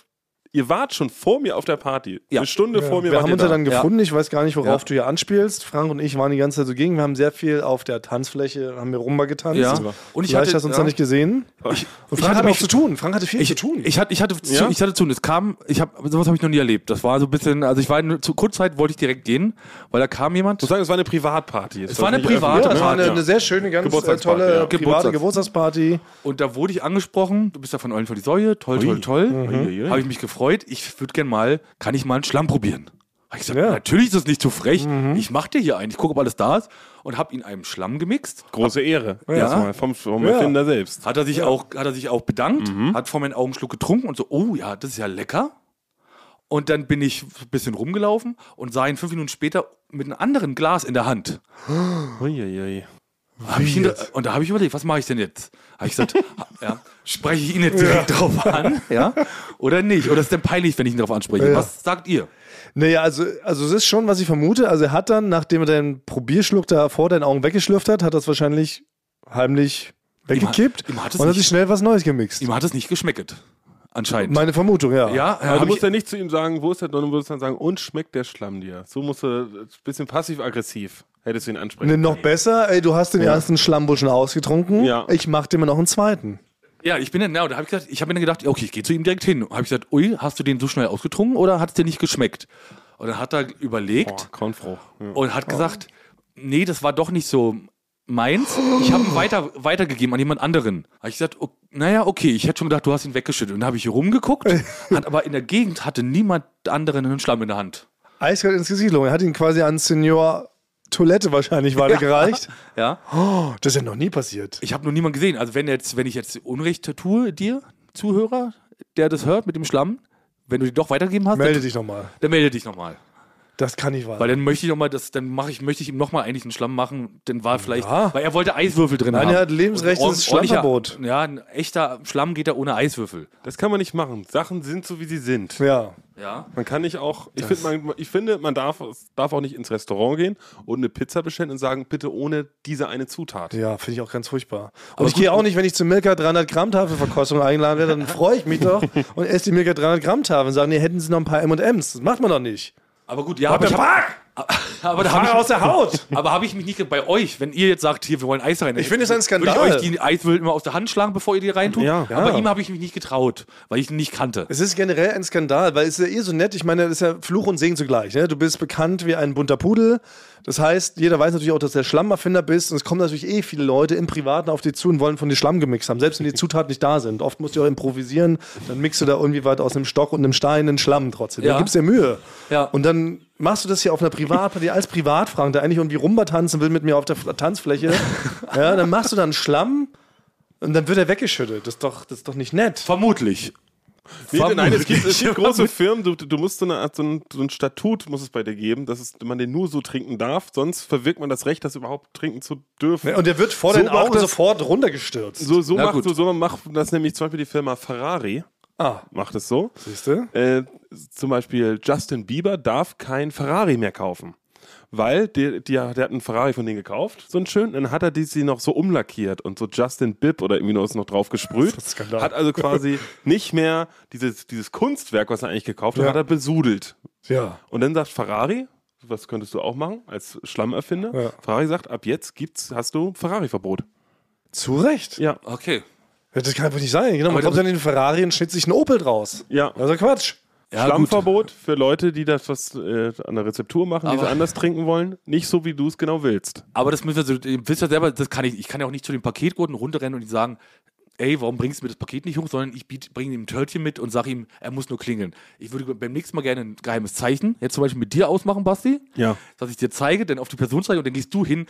ihr wart schon vor mir auf der Party. Ja. Eine Stunde vor mir wir haben uns ja da. dann gefunden. Ich weiß gar nicht, worauf Ja. du hier anspielst. Frank und ich waren die ganze Zeit so gegen. Wir haben sehr viel auf der Tanzfläche, haben wir Rumba getanzt. Ja. Und ich Vielleicht hatte- hast du uns ja. da nicht gesehen. und ich Frank hatte hatte auch zu tun. Frank hatte viel Ich, zu tun. ich, hatte, ich, hatte zu, Ja? ich hatte zu tun. Es kam, ich hab, sowas habe ich noch nie erlebt. Das war so ein bisschen, also ich war in, zu Kurzzeit wollte ich direkt gehen, weil da kam jemand. Ich muss sagen, es war eine Privatparty. Es war eine private ja, das war ne? eine, Ja. eine sehr schöne, ganz äh, Geburtstagsparty, tolle ja. private Geburtstags- Geburtstagsparty. Und da wurde ich angesprochen, du bist ja von Eulen vor die Säue, toll, toll, toll. Uiuiui. Habe ich mich gefreut. Ich würde gerne mal, kann ich mal einen Schlamm probieren? Hab ich gesagt, Ja. natürlich ist das nicht zu frech. Ich mache dir hier einen, ich gucke, ob alles da ist. Und habe ihn einem Schlamm gemixt. Große Ehre. Ja. Erstmal vom, vom Ja. Erfinder selbst. Hat er sich, auch, hat er sich auch bedankt, hat vor meinen Augen einen Schluck getrunken und so, oh ja, das ist ja lecker. Und dann bin ich ein bisschen rumgelaufen und sah ihn fünf Minuten später mit einem anderen Glas in der Hand. Uiuiui. Hab ich ihn da, und da habe ich überlegt, was mache ich denn jetzt? Habe ich gesagt, ja, spreche ich ihn jetzt direkt drauf an? Ja? Oder nicht? Oder ist es denn peinlich, wenn ich ihn darauf anspreche? Ja. Was sagt ihr? Naja, also, also es ist schon, was ich vermute. Also er hat dann, nachdem er den Probierschluck da vor deinen Augen weggeschlürft hat, hat das wahrscheinlich heimlich weggekippt ihm hat es und hat sich schnell was Neues gemixt. Ihm hat es nicht geschmecket. Anscheinend. Meine Vermutung, ja. ja, Aber du ich, musst ja nicht zu ihm sagen, wo ist der, sondern du musst dann sagen, und schmeckt der Schlamm dir? So musst du ein bisschen passiv-aggressiv. Hättest du ihn ansprechen. Ne, noch besser, ey, du hast den ersten Schlammbull schon ausgetrunken. Ja. Ich mach dir mal noch einen zweiten. ja, ich bin dann, na, da habe ich gesagt, ich habe mir dann gedacht, okay, ich gehe zu ihm direkt hin. Habe ich gesagt, ui, hast du den so schnell ausgetrunken oder hat es dir nicht geschmeckt? Und dann hat er überlegt Boah. Ja. und hat gesagt, nee, das war doch nicht so meins. Ich habe ihn weiter, weitergegeben an jemand anderen. Habe ich gesagt, oh, naja, okay, ich hätte schon gedacht, du hast ihn weggeschüttet. Und dann habe ich hier rumgeguckt, hat aber in der Gegend hatte niemand anderen einen Schlamm in der Hand. Eiskalt ins Gesicht. Er hat ihn quasi an Senior Toilette wahrscheinlich weitergereicht. Ja. Oh, das ist ja noch nie passiert. Ich habe noch niemanden gesehen. Also wenn jetzt, wenn ich jetzt Unrecht tue, dir, Zuhörer, der das hört mit dem Schlamm, wenn du die doch weitergegeben hast, Melde dann, dich nochmal. dann melde dich nochmal. Das kann nicht wahr Weil dann möchte ich noch mal das, dann mache ich, möchte ich ihm nochmal eigentlich einen Schlamm machen. Dann war vielleicht, Ja. weil er wollte Eiswürfel drin Nein, haben. er hat ordentlicher- Schlammverbot. Ja, ein echter Schlamm geht ja ohne Eiswürfel. Das kann man nicht machen. Sachen sind so, wie sie sind. Ja. Ja. Man kann nicht auch, ich, find, man, ich finde, man darf, darf auch nicht ins Restaurant gehen und eine Pizza bestellen und sagen, bitte ohne diese eine Zutat. Ja, finde ich auch ganz furchtbar. Und ich gehe auch nicht, wenn ich zur Milka 300 Gramm Tafelverkostung eingeladen werde, dann freue ich mich doch und esse die Milka 300 Gramm Tafel und sage, nee, hätten sie noch ein paar M&M's. Das macht man doch nicht. Aber gut, ja, aber ich hab, Aber da Fahre habe aus der Haut! ich, aber hab ich mich nicht bei euch, wenn ihr jetzt sagt, hier, wir wollen Eis rein. Ich finde es ein Würde ich Skandal. euch die Eiswürfel immer aus der Hand schlagen, bevor ihr die reintut? Ja. Aber Ja. ihm habe ich mich nicht getraut, weil ich ihn nicht kannte. Es ist generell ein Skandal, weil es ist ja eh so nett. Ich meine, das ist ja Fluch und Segen zugleich. Ne? Du bist bekannt wie ein bunter Pudel. Das heißt, jeder weiß natürlich auch, dass du der Schlammerfinder bist. Und es kommen natürlich eh viele Leute im Privaten auf dich zu und wollen von dir Schlamm gemixt haben, selbst wenn die Zutaten nicht da sind. Oft musst du auch improvisieren. Dann mixt du da irgendwie weit aus einem Stock und einem Stein einen Schlamm trotzdem. Ja. Da gibst dir Mühe. Ja. Und dann machst du das hier auf einer Privatparty als Privatfrank, der eigentlich irgendwie Rumba tanzen will mit mir auf der Tanzfläche. ja, dann machst du dann Schlamm und dann wird er weggeschüttet. Das ist doch, das ist doch nicht nett. Vermutlich. Nee, nein, es gibt, es gibt große Firmen, du, du musst so eine Art, so ein, so ein Statut muss es bei dir geben, dass es, man den nur so trinken darf, sonst verwirkt man das Recht, das überhaupt trinken zu dürfen. Und der wird vor So den Augen das- sofort runtergestürzt. So, so, Na macht, so, so macht das nämlich zum Beispiel die Firma Ferrari, Ah, macht es so. siehst du? Äh, zum Beispiel Justin Bieber darf kein Ferrari mehr kaufen. Weil der, der, der hat einen Ferrari von denen gekauft, so einen schönen, dann hat er die sie noch so umlackiert und so Justin Bib oder irgendwie noch ist noch drauf gesprüht. Das ist ein Skandal. Hat also quasi nicht mehr dieses, dieses Kunstwerk, was er eigentlich gekauft hat, Ja. hat er besudelt. Ja. Und dann sagt Ferrari, was könntest du auch machen als Schlammerfinder? Ja. Ferrari sagt, ab jetzt gibt's, hast du Ferrari-Verbot. Zu Recht. Ja. Okay. Das kann einfach nicht sein. Genau, man Aber kommt dann in den Ferrari und schnitzt sich einen Opel draus. Ja. Also Quatsch. Ja, Schlammverbot für Leute, die das was äh, an der Rezeptur machen, die sie anders trinken wollen. Nicht so, wie du es genau willst. Aber das müssen wir so, ihr wisst ja selber, das kann ich, ich kann ja auch nicht zu den Paketgurten runterrennen und die sagen, ey, warum bringst du mir das Paket nicht hoch, sondern ich bringe ihm ein Törtchen mit und sage ihm, er muss nur klingeln. Ich würde beim nächsten Mal gerne ein geheimes Zeichen, jetzt zum Beispiel mit dir ausmachen, Basti, Ja. dass ich dir zeige, dann auf die Person zeige und dann gehst du hin,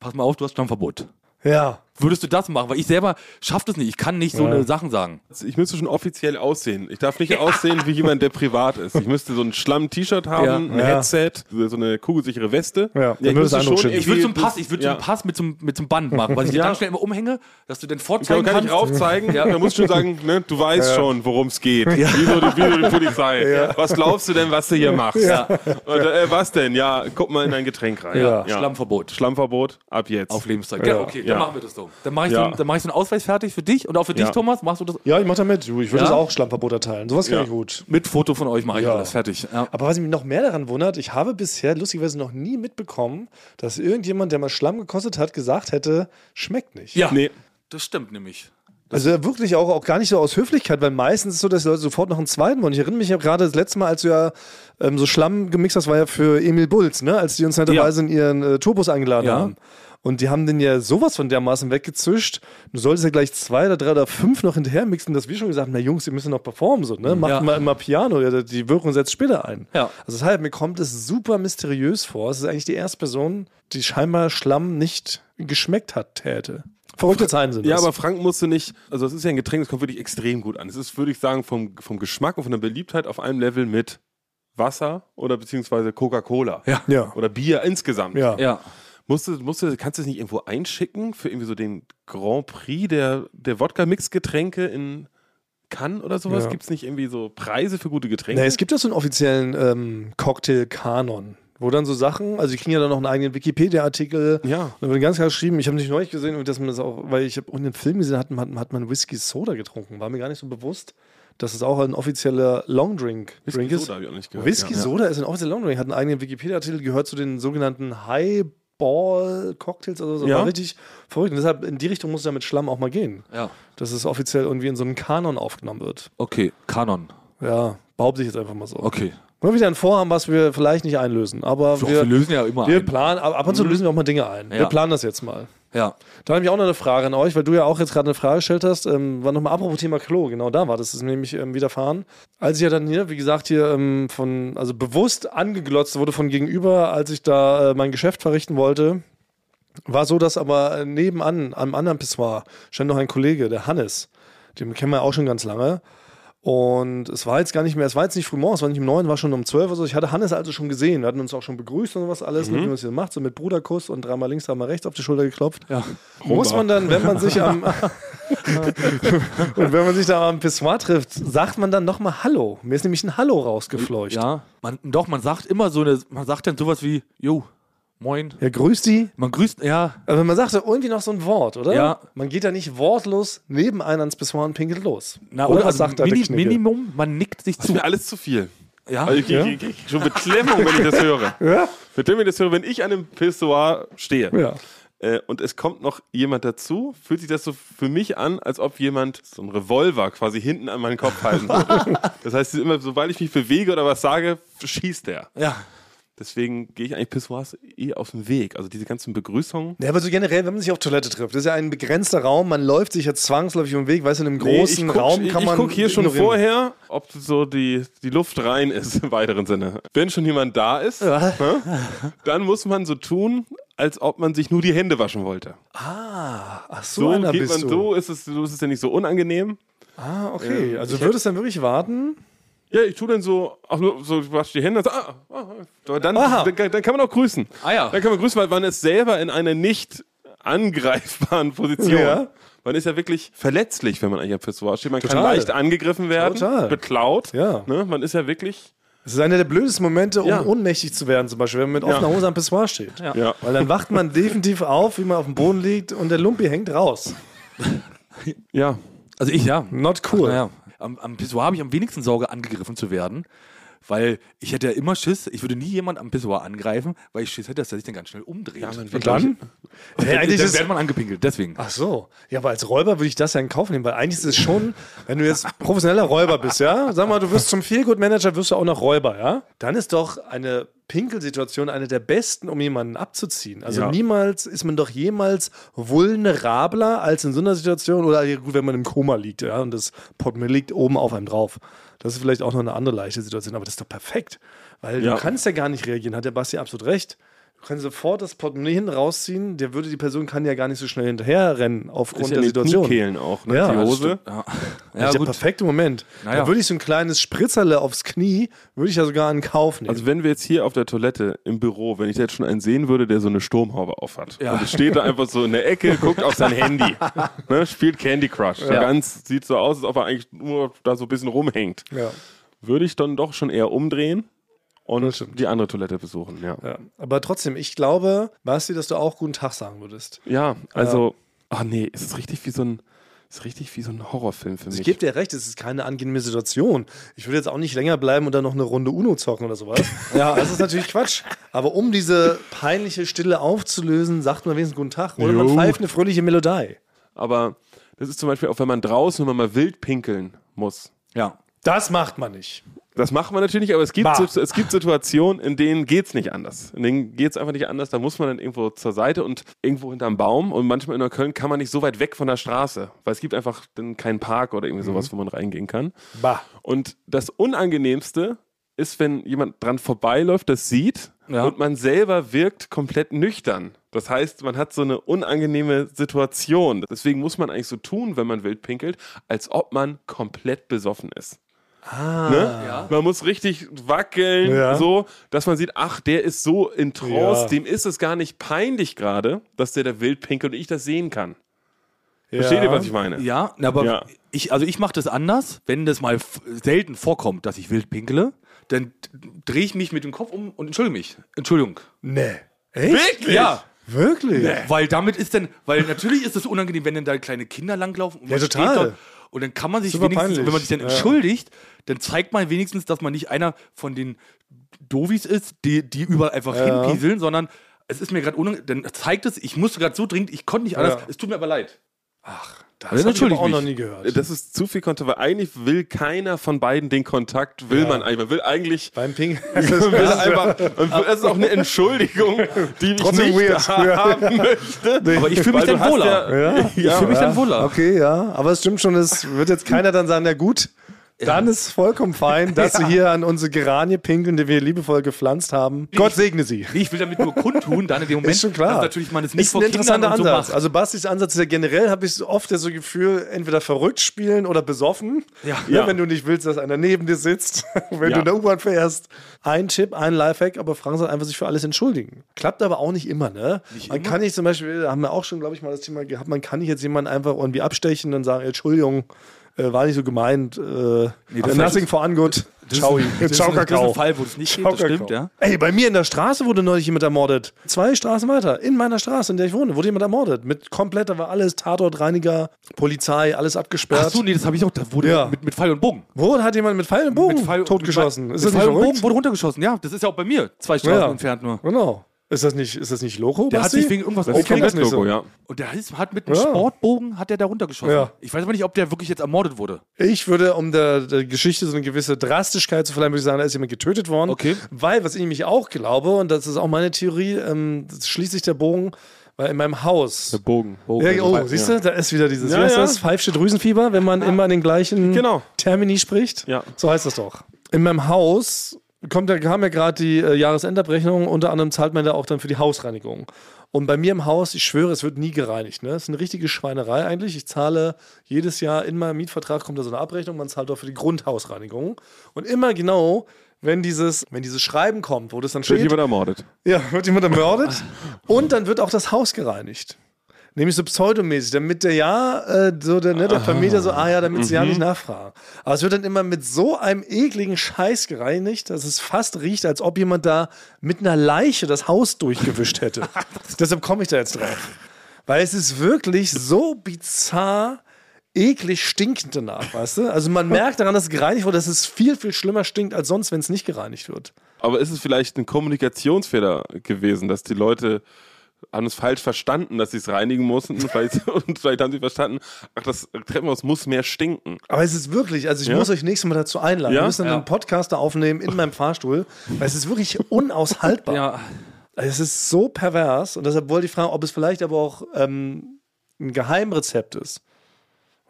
pass mal auf, du hast Stammverbot. Ja. Würdest du das machen? Weil ich selber schaff das nicht. Ich kann nicht so eine Sachen sagen. Ich müsste schon offiziell aussehen. Ich darf nicht aussehen wie jemand, der privat ist. Ich müsste so ein Schlamm-T-Shirt haben, Ja. ein Ja. Headset, so eine kugelsichere Weste. Ja, dann ich würde so einen Pass, ich würde ja. so einen Pass mit so, einem- mit so einem Band machen, was ich dir Ja. ganz schnell immer umhänge, dass du dann Kann, vorzeigen kann ich kannst. raufzeigen? Ja. Da musst du schon sagen, ne, du weißt schon, worum es geht. Wie, so die, wie so die Polizei. Was glaubst du denn, was du hier machst? Und, äh, was denn? Ja, guck mal in dein Getränk rein. Ja. Schlammverbot. Schlammverbot ab jetzt. Auf Lebenszeit. Ja, okay, Ja. dann machen wir das so. Dann mache ich, Ja. so, dann mach ich so einen Ausweis fertig für dich und auch für dich, Ja. Thomas. Machst du das Ja, ich mach da mit. Ich würde Ja? das auch Schlammverbot erteilen. Sowas Ja. ich gut. mit Foto von euch mache ich Ja. alles fertig. Ja. Aber was mich noch mehr daran wundert, ich habe bisher lustigerweise noch nie mitbekommen, dass irgendjemand, der mal Schlamm gekostet hat, gesagt hätte, schmeckt nicht. ja, Nee. das stimmt nämlich. Also wirklich auch, auch gar nicht so aus Höflichkeit, weil meistens ist es so, dass die Leute sofort noch einen zweiten wollen. Ich erinnere mich ja gerade das letzte Mal, als du ja ähm, so Schlamm gemixt hast, war ja für Emil Bulls, ne? als die uns netterweise in ihren äh, Turbos eingeladen Ja. haben. Und die haben den ja sowas von dermaßen weggezischt. Du solltest ja gleich zwei oder drei oder fünf noch hinterher mixen, dass wir schon gesagt haben, na Jungs, ihr müsst noch performen, so, ne? Macht Ja. mal immer Piano, die Wirkung setzt später ein. Ja. Also deshalb, mir kommt es super mysteriös vor. Es ist eigentlich die erste Person, die scheinbar Schlamm nicht geschmeckt hat, täte. Verrückte Zeiten sind Ja, das. aber Frank musste nicht, also es ist ja ein Getränk, das kommt wirklich extrem gut an. Es ist, würde ich sagen, vom, vom Geschmack und von der Beliebtheit auf einem Level mit Wasser oder beziehungsweise Coca-Cola. Ja. Ja. Oder Bier insgesamt. Ja. Ja. Musste, musste, kannst du es nicht irgendwo einschicken für irgendwie so den Grand Prix der, der Wodka-Mix-Getränke in Cannes oder sowas? Ja. Gibt es nicht irgendwie so Preise für gute Getränke? Nee, es gibt ja so einen offiziellen ähm, Cocktail-Kanon, wo dann so Sachen, also die kriegen ja dann noch einen eigenen Wikipedia-Artikel. Ja. Und dann wird ganz klar geschrieben, ich habe nicht neulich gesehen, dass man das auch, weil ich habe in einem Film gesehen, hat, man- hat man Whisky Soda getrunken. War mir gar nicht so bewusst, dass es auch ein offizieller Longdrink Drink Whisky ist. Soda hab ich auch nicht gehört. Whisky ja. Soda ist ein offizieller Longdrink, hat einen eigenen Wikipedia-Artikel, gehört zu den sogenannten Highball-Cocktails oder so. Ja. War richtig verrückt. Und deshalb in die Richtung muss es ja mit Schlamm auch mal gehen. Ja. Dass es offiziell irgendwie in so einen Kanon aufgenommen wird. Okay, Kanon. Ja, behaupte ich jetzt einfach mal so. Okay. Mal wieder ein Vorhaben, was wir vielleicht nicht einlösen. Aber Doch, wir, wir lösen ja immer wir ein. planen, ab und zu lösen wir auch mal Dinge ein. Wir Ja. planen das jetzt mal. Ja. Da habe ich auch noch eine Frage an euch, weil du ja auch jetzt gerade eine Frage gestellt hast. Ähm, war nochmal apropos Thema Klo, genau da war das, ist mir nämlich ähm, widerfahren. Als ich ja dann hier, wie gesagt, hier ähm, von, also bewusst angeglotzt wurde von gegenüber, als ich da äh, mein Geschäft verrichten wollte, war so, dass aber äh, nebenan, am anderen Pissoir, stand noch ein Kollege, der Hannes. Den kennen wir ja auch schon ganz lange. Und es war jetzt gar nicht mehr, es war jetzt nicht früh morgens, es war nicht um neun, war schon um zwölf oder so. Ich hatte Hannes also schon gesehen. Wir hatten uns auch schon begrüßt und sowas alles, Mhm. wie man es hier macht, so mit Bruderkuss und dreimal links, dreimal rechts auf die Schulter geklopft. Ja. Muss man dann, wenn man sich am und wenn man sich da am Pissoir trifft, sagt man dann nochmal Hallo. Mir ist nämlich ein Hallo rausgefleucht. Ja. Man, doch, man sagt immer so eine, man sagt dann sowas wie, jo, moin. Ja, grüß die. Man grüßt, ja, Aber man sagt doch irgendwie noch so ein Wort, oder? Ja. Man geht ja nicht wortlos neben einen ans Pissoir und pinkelt los. na, oder oder also sagt da der Mini, Knicke? Minimum, man nickt sich Das ist zu. mir alles zu viel. Ja? Also ich kriege krieg, krieg schon Beklemmung, wenn ich das höre. Ja? Beklemmung, wenn ich das höre, wenn ich an einem Pissoir stehe. Ja. Äh, und es kommt noch jemand dazu, fühlt sich das so für mich an, als ob jemand so einen Revolver quasi hinten an meinen Kopf halten würde. das heißt, immer, sobald ich mich bewege oder was sage, schießt der. Ja. Deswegen gehe ich eigentlich Pissoirs eh aus dem Weg. Also diese ganzen Begrüßungen. Ja, aber so generell, wenn man sich auf Toilette trifft, das ist ja ein begrenzter Raum, man läuft sich jetzt zwangsläufig um den Weg, weißt du, in einem großen ich guck, Raum kann ich, man. Ich gucke hier schon ignorieren. vorher, ob so die, die Luft rein ist im weiteren Sinne. Wenn schon jemand da ist, ne, dann muss man so tun, als ob man sich nur die Hände waschen wollte. Ach, so, So geht man du. so, ist es, so ist es ja nicht so unangenehm. Ah, okay. Also ich würdest du dann wirklich warten? Ja, ich tue dann so, ach nur, so ich wasche die Hände, so, ah, ah, ah. dann, dann, dann kann man auch grüßen. Ah ja. Dann kann man grüßen, weil man ist selber in einer nicht angreifbaren Position. Ja. Man ist ja wirklich verletzlich, wenn man eigentlich am Pissoir steht. Man kann Total. leicht angegriffen werden, Total. beklaut. Ja. Ne? Man ist ja wirklich Das ist einer der blödesten Momente, um Ja. ohnmächtig zu werden, zum Beispiel, wenn man mit offener Hose am Pissoir steht. Ja. Weil dann wacht man definitiv auf, wie man auf dem Boden liegt und der Lumpi hängt raus. Ja. Also ich, ja. Not cool. Naja, am, am Pissoir habe ich am wenigsten Sorge, angegriffen zu werden. Weil ich hätte ja immer Schiss, ich würde nie jemand am Pissoir angreifen, weil ich Schiss hätte, dass er sich dann ganz schnell umdreht. Und dann? Dann, Ja, eigentlich dann wird man angepinkelt, deswegen. Ach so. Ja, aber als Räuber würde ich das ja in Kauf nehmen, weil eigentlich ist es schon, wenn du jetzt professioneller Räuber bist, ja, sag mal, du wirst zum Feelgood-Manager, wirst du auch noch Räuber, ja, dann ist doch eine Pinkelsituation eine der besten, um jemanden abzuziehen. Also Ja. niemals ist man doch jemals vulnerabler als in so einer Situation oder ja, gut, wenn man im Koma liegt, ja, und das Portemonnaie liegt oben auf einem drauf. Das ist vielleicht auch noch eine andere leichte Situation, aber das ist doch perfekt, weil Ja. du kannst ja gar nicht reagieren, hat der Basti absolut recht. Du kannst sofort das Portemonnaie hinten rausziehen, der würde die Person kann ja gar nicht so schnell hinterher rennen aufgrund Ist ja der Situation. Kniekehlen auch, ne? Ja, die das Hose. Ja, Ja, der perfekte Moment. Naja. Da würde ich so ein kleines Spritzerle aufs Knie, würde ich ja sogar in Kauf nehmen. Also wenn wir jetzt hier auf der Toilette im Büro, wenn ich da jetzt schon einen sehen würde, der so eine Sturmhaube aufhat. Ja. Und steht da einfach so in der Ecke, guckt auf sein Handy, ne, spielt Candy Crush. Ja. ganz sieht so aus, als ob er eigentlich nur da so ein bisschen rumhängt. ja. Würde ich dann doch schon eher umdrehen und die andere Toilette besuchen. Ja, Ja. Aber trotzdem, ich glaube, Basti, dass du auch guten Tag sagen würdest. ja also, ach nee, es ist richtig wie so ein, ist richtig wie so ein Horrorfilm für Ich mich. gebe dir recht, es ist keine angenehme Situation. Ich würde jetzt auch nicht länger bleiben und dann noch eine Runde Uno zocken oder sowas. ja, das ist natürlich Quatsch. Aber um diese peinliche Stille aufzulösen, sagt man wenigstens guten Tag. Oder man Jo. pfeift eine fröhliche Melodie. Aber das ist zum Beispiel auch, wenn man draußen, wenn man mal wild pinkeln muss. Ja. Das macht man nicht. Das macht man natürlich nicht, aber es gibt, Bah. es gibt Situationen, in denen geht's nicht anders. In denen geht's einfach nicht anders. Da muss man dann irgendwo zur Seite und irgendwo hinterm Baum. Und manchmal in Neukölln kann man nicht so weit weg von der Straße, weil es gibt einfach dann keinen Park oder irgendwie sowas, wo man reingehen kann. Bah. Und das Unangenehmste ist, wenn jemand dran vorbeiläuft, das sieht Ja. und man selber wirkt komplett nüchtern. Das heißt, man hat so eine unangenehme Situation. Deswegen muss man eigentlich so tun, wenn man wild pinkelt, als ob man komplett besoffen ist. Ne? Man muss richtig wackeln, Ja. so, dass man sieht, ach, der ist so in Trance, Ja. dem ist es gar nicht peinlich gerade, dass der da wild pinkelt und ich das sehen kann. Ja. Versteht ihr, was ich meine? Ja, aber Ja. ich, also ich mache das anders, wenn das mal selten vorkommt, dass ich wild pinkele, dann drehe ich mich mit dem Kopf um und entschuldige mich. Entschuldigung. Nee. Echt? Wirklich? Ja. Wirklich? Weil damit ist dann, weil natürlich ist es unangenehm, wenn dann da kleine Kinder langlaufen und Ja, man total. steht dort und dann kann man sich Super wenigstens, peinlich. wenn man sich dann Ja. entschuldigt, dann zeigt man wenigstens, dass man nicht einer von den Dovis ist, die, die überall einfach Ja. hinpieseln, sondern es ist mir gerade unangenehm, dann zeigt es, ich musste gerade so dringend, ich konnte nicht anders, Ja. es tut mir aber leid. Das habe ich aber auch ich noch nie gehört. Das ist zu viel Kontakt, weil eigentlich will keiner von beiden den Kontakt, will man eigentlich. Man will eigentlich. Beim Ping. Man will einfach, das ist auch eine Entschuldigung, die ich Trotzdem nicht weird. haben möchte. Aber ich fühle mich dann wohler. Ja, Ich fühle mich dann wohler. Okay, ja. Aber es stimmt schon, es wird jetzt keiner dann sagen, na gut, dann ist vollkommen fein, dass sie hier an unsere Geranie pinkeln, die wir liebevoll gepflanzt haben. Gott segne sie. Ich will damit nur kundtun, dann in dem Moment, Ist schon klar. natürlich man es nicht ist ein interessanter so Ansatz. macht. Also Bastis Ansatz ist ja generell, habe ich so oft das so Gefühl, entweder verrückt spielen oder besoffen. Ja. Ne, Ja. Wenn du nicht willst, dass einer neben dir sitzt, wenn Ja. du in der U-Bahn fährst. Ein Tipp, ein Lifehack, aber Frank soll einfach sich für alles entschuldigen. Klappt aber auch nicht immer, ne? man kann nicht zum Beispiel, haben wir auch schon, glaube ich, mal das Thema gehabt, man kann nicht jetzt jemanden einfach irgendwie abstechen und sagen, Entschuldigung, Äh, war nicht so gemeint. Äh, das nothing for ungood. Ciao, Das ist, Ciao, ein- das ist Kakao. ein Fall, wo es nicht Ciao, geht, das stimmt, Kakao. ja. Ey, bei mir in der Straße wurde neulich jemand ermordet. Zwei Straßen weiter, in meiner Straße, in der ich wohne, wurde jemand ermordet. Mit komplett, da war alles Tatortreiniger, Polizei, alles abgesperrt. Ach so, nee, das habe ich auch, da wurde Ja. mit, mit Pfeil und Bogen. Wo hat jemand mit Pfeil und Bogen Mit Pfeil, totgeschossen? Mit, ist mit das nicht Pfeil und? Bogen wurde runtergeschossen, ja. Das ist ja auch bei mir, zwei Straßen Ja. entfernt nur. Genau. Ist das nicht, ist das nicht Loco? Der hat sich wegen irgendwas Das ist Logo, so. ja. Und der hat mit einem Ja. Sportbogen hat der da runtergeschossen. Ja. Ich weiß aber nicht, ob der wirklich jetzt ermordet wurde. Ich würde, um der, der Geschichte so eine gewisse Drastigkeit zu verleihen, würde ich sagen, da ist jemand getötet worden. Okay. Weil, was ich nämlich auch glaube, und das ist auch meine Theorie, ähm, schließt sich der Bogen, weil in meinem Haus. Der Bogen. Bogen. Ja, oh, Ja. siehst du, da ist wieder dieses, Ja, wie heißt ja. das? Pfeifsche Drüsenfieber, wenn man immer an den gleichen Genau. Termini spricht. Ja. So heißt das doch. In meinem Haus kommt, da kam ja gerade die äh, Jahresendabrechnung, unter anderem zahlt man da auch dann für die Hausreinigung. Und bei mir im Haus, ich schwöre, es wird nie gereinigt. Ne? Das ist eine richtige Schweinerei eigentlich. Ich zahle jedes Jahr in meinem Mietvertrag kommt da so eine Abrechnung, man zahlt auch für die Grundhausreinigung. Und immer genau, wenn dieses, wenn dieses Schreiben kommt, wo das dann Wird steht, jemand ermordet. ja, wird jemand ermordet und dann wird auch das Haus gereinigt. Nämlich so pseudomäßig, damit der ja, äh, so der, ne, der Vermieter so, ah ja, damit sie ja nicht nachfragen. Aber es wird dann immer mit so einem ekligen Scheiß gereinigt, dass es fast riecht, als ob jemand da mit einer Leiche das Haus durchgewischt hätte. Deshalb komme ich da jetzt drauf. Weil es ist wirklich so bizarr, eklig stinkend danach, weißt du? Also man merkt daran, dass es gereinigt wurde, dass es viel, viel schlimmer stinkt als sonst, wenn es nicht gereinigt wird. Aber ist es vielleicht ein Kommunikationsfehler gewesen, dass die Leute haben es falsch verstanden, dass sie es reinigen mussten und vielleicht, und vielleicht haben sie verstanden, ach, das Treppenhaus muss mehr stinken. Aber es ist wirklich, also ich Ja? muss euch nächstes Mal dazu einladen. Ja? Wir müssen dann Ja. einen Podcast da aufnehmen in meinem Fahrstuhl, weil es ist wirklich unaushaltbar. Ja. Es ist so pervers und deshalb wollte ich fragen, ob es vielleicht aber auch ähm, ein Geheimrezept ist.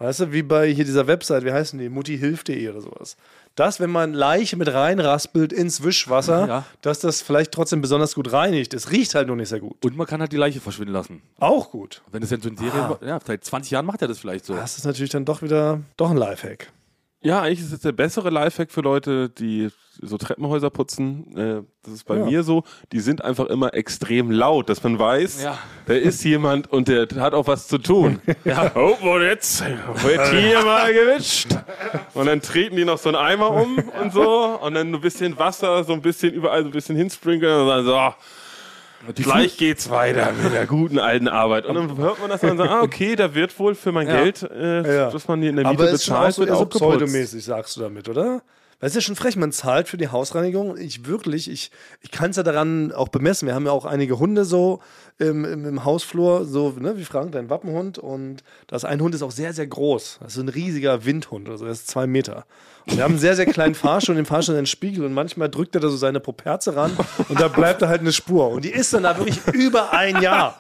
Weißt du, wie bei hier dieser Website, wie heißen die? Muttihilf.de oder sowas. Dass, wenn man Leiche mit reinraspelt ins Wischwasser, Ja. dass das vielleicht trotzdem besonders gut reinigt. Es riecht halt nur nicht sehr gut. Und man kann halt die Leiche verschwinden lassen. Auch gut. Wenn es denn so in Serien, ja, seit 20 Jahren macht er das vielleicht so. Das ist natürlich dann doch wieder doch ein Lifehack. Ja, eigentlich ist es der bessere Lifehack für Leute, die so Treppenhäuser putzen. Äh, das ist bei Ja. mir so. Die sind einfach immer extrem laut, dass man weiß, Ja. da ist jemand und der hat auch was zu tun. ja. Oh, und jetzt wird hier mal gewischt. Und dann treten die noch so einen Eimer um und so und dann ein bisschen Wasser, so ein bisschen überall so ein bisschen hinsprinkeln und dann so, ah, gleich geht's weiter mit der guten alten Arbeit. Und dann hört man das und sagt, ah, okay, da wird wohl für mein Ja. Geld, äh, Ja. das man hier in der Miete Aber es ist schon auch bezahlt, so wird so auch geputzt. pseudomäßig, sagst du damit, oder? Weil es ist ja schon frech, man zahlt für die Hausreinigung. Ich wirklich, ich, ich kann es ja daran auch bemessen. Wir haben ja auch einige Hunde so im, im, im Hausflur, so ne, wie Frank, dein Wappenhund. Und das ein Hund ist auch sehr, sehr groß. Das ist ein riesiger Windhund, also er ist zwei Meter. Und wir haben einen sehr, sehr kleinen Fahrstuhl, und im Fahrstuhl einen Spiegel und manchmal drückt er da so seine Poperze ran und da bleibt da halt eine Spur. Und die ist dann da wirklich über ein Jahr.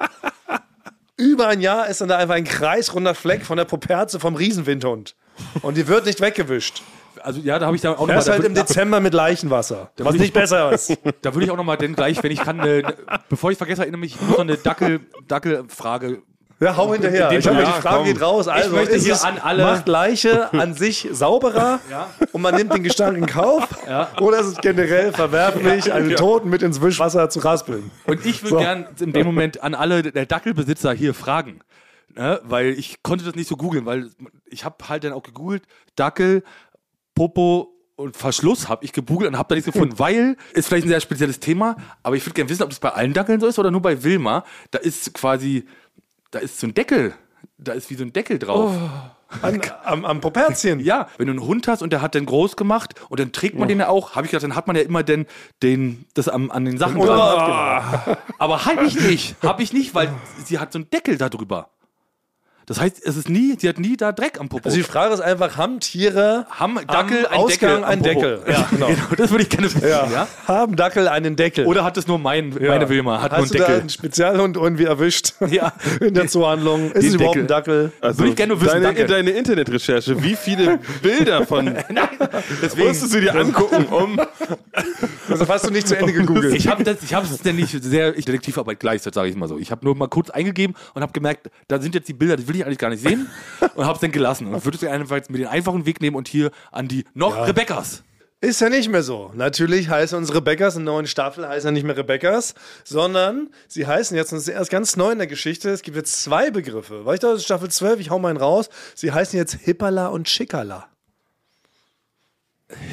Über ein Jahr ist dann da einfach ein kreisrunder Fleck von der Poperze vom Riesenwindhund. Und die wird nicht weggewischt. Also ja, da habe ich da auch Er noch ist mal, halt im Dezember mit Leichenwasser. Was nicht besser ist. da würde ich auch noch mal denn gleich, wenn ich kann, äh, bevor ich vergesse, erinnere mich noch eine Dackel, Dackelfrage. Ja, hau hinterher. Ich hab, Fall- die Frage komm. geht raus. Also, möchte ist hier es, an alle- macht Leiche an sich sauberer und man nimmt den Gestank in Kauf? Oder ist es generell verwerflich, einen Toten mit ins Wischwasser zu raspeln? Und ich würde So. gern in dem Moment an alle der Dackelbesitzer hier fragen. Ne? Weil ich konnte das nicht so googeln, weil ich habe halt dann auch gegoogelt, Dackel, Popo und Verschluss habe ich gegoogelt und habe da nichts gefunden, weil ist vielleicht ein sehr spezielles Thema, aber ich würde gerne wissen, ob das bei allen Dackeln so ist oder nur bei Wilma. Da ist quasi, da ist so ein Deckel, da ist wie so ein Deckel drauf. An, am, am Poperzchen. Ja, wenn du einen Hund hast und der hat den groß gemacht und dann trägt man den ja auch, habe ich gedacht, dann hat man ja immer den, den, das am, an den Sachen Oder- dran. Aber halt ich nicht, habe ich nicht, weil sie hat so einen Deckel da drüber. Das heißt, es ist nie, sie hat nie da Dreck am Popo. Also die Frage ist einfach, haben Tiere haben Dackel am einen Ausgang einen? Deckel? Ja, genau. genau. Das würde ich gerne wissen. Ja. Ja. Haben Dackel einen Deckel? Oder hat es nur mein, Ja. meine Wilma, hat Hast nur du einen da Deckel? einen Spezialhund irgendwie erwischt Ja. in der Zoohandlung? Ist Den es überhaupt Deckel. ein Dackel? Also Würde ich gerne nur wissen, deine, danke. deine Internetrecherche, wie viele Bilder von Deswegen, musstest du dir angucken, um Also hast du nicht zu Ende gegoogelt. ich habe das, ich habe es denn nicht sehr ich, Detektivarbeit geleistet, sage ich mal so. Ich habe nur mal kurz eingegeben und habe gemerkt, da sind jetzt die Bilder, die will ich eigentlich gar nicht sehen und habe es dann gelassen. Und würde es einfach jetzt mit den einfachen Weg nehmen und hier an die noch Rebekkas. Ist ja nicht mehr so. Natürlich heißen unsere Rebecca's in der neuen Staffel heißen ja nicht mehr Rebecca's, sondern sie heißen jetzt, und das ist erst ganz neu in der Geschichte, es gibt jetzt zwei Begriffe. Weil ich dachte, das ist Staffel 12, ich hau mal einen raus. Sie heißen jetzt Hippala und Schickala.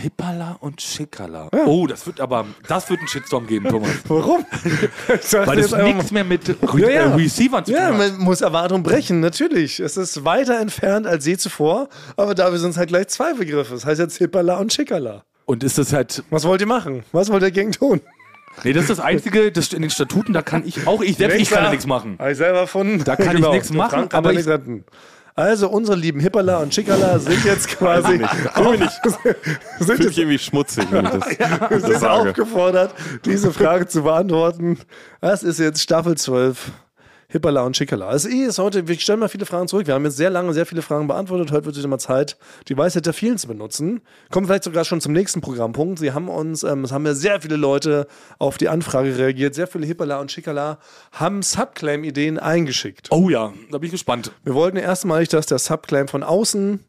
Hippala und Schickala. Oh, das wird aber, das wird einen Shitstorm geben, Thomas. Warum? Weil es nichts mehr mit Re Ja, ja. äh, Receivern zu tun Ja, hat. man muss Erwartungen brechen, natürlich. Es ist weiter entfernt als je zuvor, aber dafür sind es halt gleich zwei Begriffe. Das heißt jetzt Hippala und Schickala. Und ist das halt, Was wollt ihr machen? Was wollt ihr gegen tun? nee, das ist das Einzige, das in den Statuten, da kann ich auch, ich selbst, ich kann da nichts machen. Habe ich selber erfunden. Da kann ich nichts machen, aber ich- nichts retten. Also unsere lieben Hippala und Schickala sind jetzt quasi mich, sind jetzt, irgendwie schmutzig, wenn ich das, sind das sage. aufgefordert, diese Frage zu beantworten. Das ist jetzt Staffel 12. Hippala und Schickala. Also eh ist heute, wir stellen mal viele Fragen zurück. Wir haben jetzt sehr lange sehr viele Fragen beantwortet. Heute wird es wieder mal Zeit, die Weisheit der vielen zu benutzen. Kommen vielleicht sogar schon zum nächsten Programmpunkt. Sie haben uns, ähm, es haben ja sehr viele Leute auf die Anfrage reagiert. Sehr viele Hippala und Schickala haben Subclaim-Ideen eingeschickt. Oh ja, da bin ich gespannt. Wir wollten erstmalig, dass der Subclaim von außen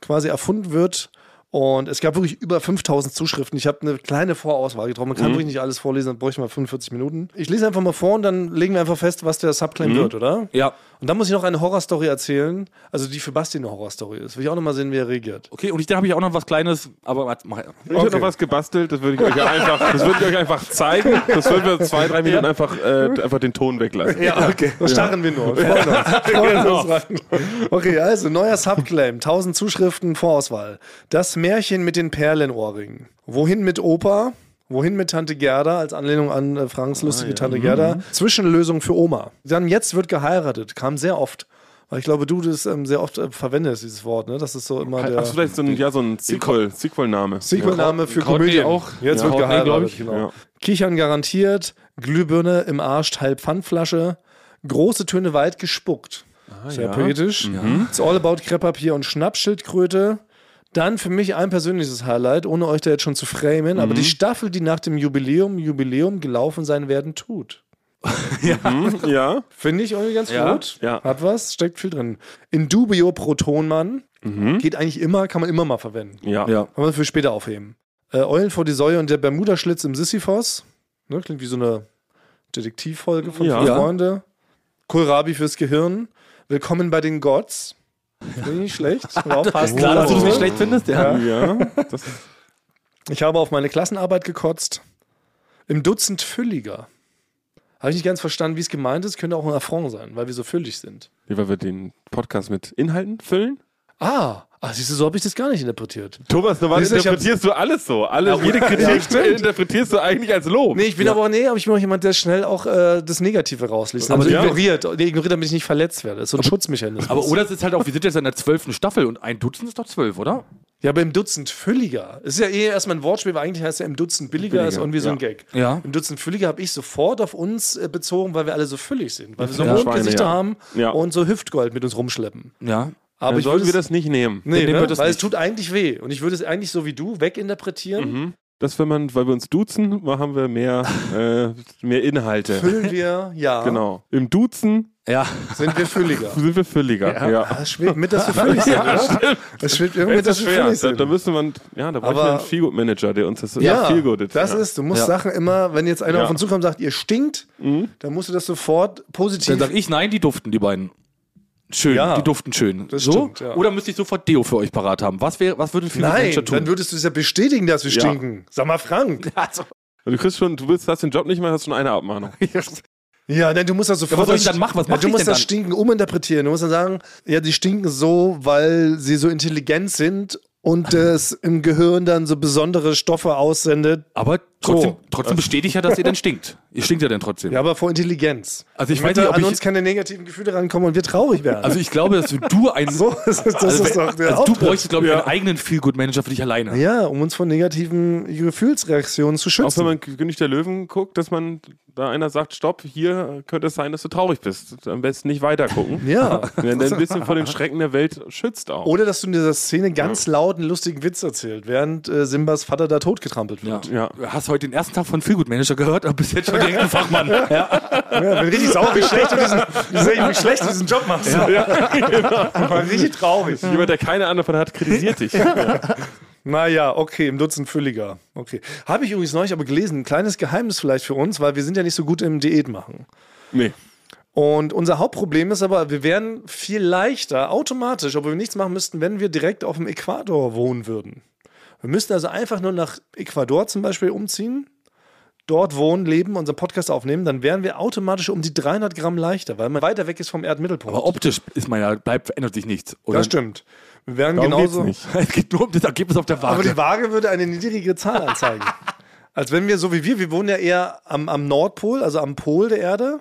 quasi erfunden wird. Und es gab wirklich über 5000 Zuschriften. Ich habe eine kleine Vorauswahl getroffen. Man kann wirklich nicht alles vorlesen, dann bräuchte man 45 Minuten. Ich lese einfach mal vor und dann legen wir einfach fest, was der Subclaim wird, oder? Ja. Und dann muss ich noch eine Horrorstory erzählen, also die für Basti eine Horrorstory ist. Will ich auch noch mal sehen, wie er reagiert. Okay, und ich, da habe ich auch noch was Kleines, aber warte, mach, Ich habe noch was gebastelt, das würde ich euch einfach, das würde ich euch einfach zeigen. Das würden wir zwei, drei Minuten einfach, äh, einfach den Ton weglassen. Ja, okay. Das starren wir nur. Freuen uns. Freuen uns. Okay, also neuer Subclaim. 1000 Zuschriften, Vorauswahl. Das Märchen mit den Perlenohrringen. Wohin mit Opa? Wohin mit Tante Gerda? Als Anlehnung an äh, Franks lustige Tante Gerda. Zwischenlösung für Oma. Dann jetzt wird geheiratet. Kam sehr oft. Weil ich glaube, du das ähm, sehr oft äh, verwendest, dieses Wort. Ne? Das ist so immer der Hast du vielleicht so ein, ja, so ein Sequel, Sequel-Name? Sequelname für Courtney Komödien. auch. Jetzt Ja, wird Courtney, geheiratet. Genau. Ja. Kichern garantiert, Glühbirne im Arsch, Teil Pfandflasche, große Töne weit gespuckt. Sehr ja. poetisch. It's all about Krepppapier und Schnappschildkröte. Dann für mich ein persönliches Highlight, ohne euch da jetzt schon zu framen, aber die Staffel, die nach dem Jubiläum, Jubiläum gelaufen sein werden tut. Ja. Finde ich irgendwie ganz Ja, gut. ja. Hat was, steckt viel drin. In dubio pro Tonmann. Geht eigentlich immer, kann man immer mal verwenden. Ja. ja. Kann man für später aufheben. Äh, Eulen vor die Säue und der Bermudaschlitz im Sisyphos. Ne, klingt wie so eine Detektivfolge von Ja. Ja. Freunde. Kohlrabi fürs Gehirn. Willkommen bei den Gods. Finde ich nicht schlecht. Passt. Klar, dass du das nicht schlecht findest, ja. Ja. Ich habe auf meine Klassenarbeit gekotzt. Im Dutzend fülliger. Habe ich nicht ganz verstanden, wie es gemeint ist. Könnte auch ein Affront sein, weil wir so füllig sind. wie weil wir den Podcast mit Inhalten füllen? Ah, ah siehst du, so habe ich das gar nicht interpretiert. Thomas, normal Siehst du, ich hab- interpretierst du alles so. Alles, jede Kritik interpretierst du eigentlich als Lob. Nee, ich bin aber, nee, aber ich bin auch jemand, der schnell auch äh, das Negative rausliest. Aber Also ja. ignoriert. Nee, ignoriert, damit ich nicht verletzt werde. Das ist so ein Schutzmechanismus. Aber oder es ist halt auch, wir sind jetzt in der zwölften Staffel und ein Dutzend ist doch zwölf, oder? ja, aber im Dutzend fülliger. Es ist ja eh erstmal ein Wortspiel, weil eigentlich heißt ja im Dutzend billiger, ist irgendwie so ein ja. Gag. Ja. Im Dutzend fülliger habe ich sofort auf uns äh, bezogen, weil wir alle so füllig sind. Weil wir so Ja. Ja. haben Ja. und so Hüftgold mit uns rumschleppen. Ja. Aber Dann sollten wir es, das nicht nehmen. nee, nehmen ne? das weil es nicht. tut eigentlich weh. Und ich würde es eigentlich so wie du weginterpretieren. Das, wenn man, weil wir uns duzen, haben wir mehr, äh, mehr Inhalte. Füllen wir, ja, Genau. Im Duzen Ja. sind wir fülliger. sind wir fülliger. Ja. Ah, Es schwebt mit, dass wir füllig sind, oder? Es schwebt irgendwie Das dass ist wir schwer. füllig Da, sind. da müssen wir, ja, da Aber- wir einen Feelgood-Manager, der uns das Ja, feelgoodet. das ja. ist, du musst Ja. Sachen immer, wenn jetzt einer Ja. auf uns zukommt und sagt, ihr stinkt, dann musst du das sofort positiv. Dann sag ich, nein, die duften, die beiden. Schön, Ja. die duften schön. Das so? stimmt, ja. Oder müsste ich sofort Deo für euch parat haben? Was, wär, was würde ein Nein, tun? dann würdest du es ja bestätigen, dass wir Ja. stinken. Sag mal, Frank. also, Du kriegst schon, du willst, hast den Job nicht mehr, hast schon eine Abmahnung. Ja, denn du musst das sofort. was soll ich das- dann machen? Was ja, mach du ich musst denn das dann? Stinken uminterpretieren. Du musst dann sagen, ja, die stinken so, weil sie so intelligent sind und es im Gehirn dann so besondere Stoffe aussendet. aber trotzdem, So. trotzdem bestätige ich ja, dass ihr dann stinkt. Ihr stinkt ja dann trotzdem. Ja, aber vor Intelligenz. Also ich weiß nicht, ob an ich- uns keine negativen Gefühle rankommen und wir traurig werden. Also ich glaube, dass du ein... so, das ist, das also, ist doch der also du bräuchtest, glaube ich, einen eigenen Feel-Good-Manager für dich alleine. Ja, um uns vor negativen Gefühlsreaktionen zu Auch schützen. wenn man König der Löwen guckt, dass man da einer sagt, stopp, hier könnte es sein, dass du traurig bist. Am besten nicht weiter gucken. ja. Wenn der ein bisschen vor den Schrecken der Welt schützt auch. Oder dass du in dieser Szene ganz laut einen lustigen Witz erzählt, während äh, Simbas Vater da totgetrampelt Ja. wird. Ja. Du hast heute den ersten Tag von Feelgood Manager gehört, aber bis jetzt schon direkt ein Fachmann. Ja. Ja, bin richtig sauer, wie schlecht du diesen, wie, schlecht du diesen Job machst. Ja, War richtig traurig. Jemand, der keine Ahnung davon hat, kritisiert dich. Ja. Naja, okay, im Dutzend fülliger. Okay. Habe ich übrigens neulich aber gelesen, ein kleines Geheimnis vielleicht für uns, weil wir sind ja nicht so gut im Diät machen. Nee. Und unser Hauptproblem ist aber, wir wären viel leichter automatisch, obwohl wir nichts machen müssten, wenn wir direkt auf dem Äquator wohnen würden. Wir müssten also einfach nur nach Ecuador zum Beispiel umziehen, dort wohnen, leben, unseren Podcast aufnehmen, dann wären wir automatisch um die 300 Gramm leichter, weil man weiter weg ist vom Erdmittelpunkt. Aber optisch ist man ja, bleibt, verändert sich nichts. Oder? das stimmt. Wir wären Darum genauso. Es geht nur um das Ergebnis auf der Aber Waage. die Waage würde eine niedrigere Zahl anzeigen. Als wenn wir, so wie wir, wir wohnen ja eher am, am Nordpol, also am Pol der Erde.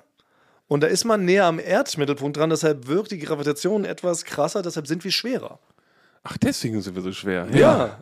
Und da ist man näher am Erdmittelpunkt dran, deshalb wirkt die Gravitation etwas krasser, deshalb sind wir schwerer. Ach, deswegen sind wir so schwer.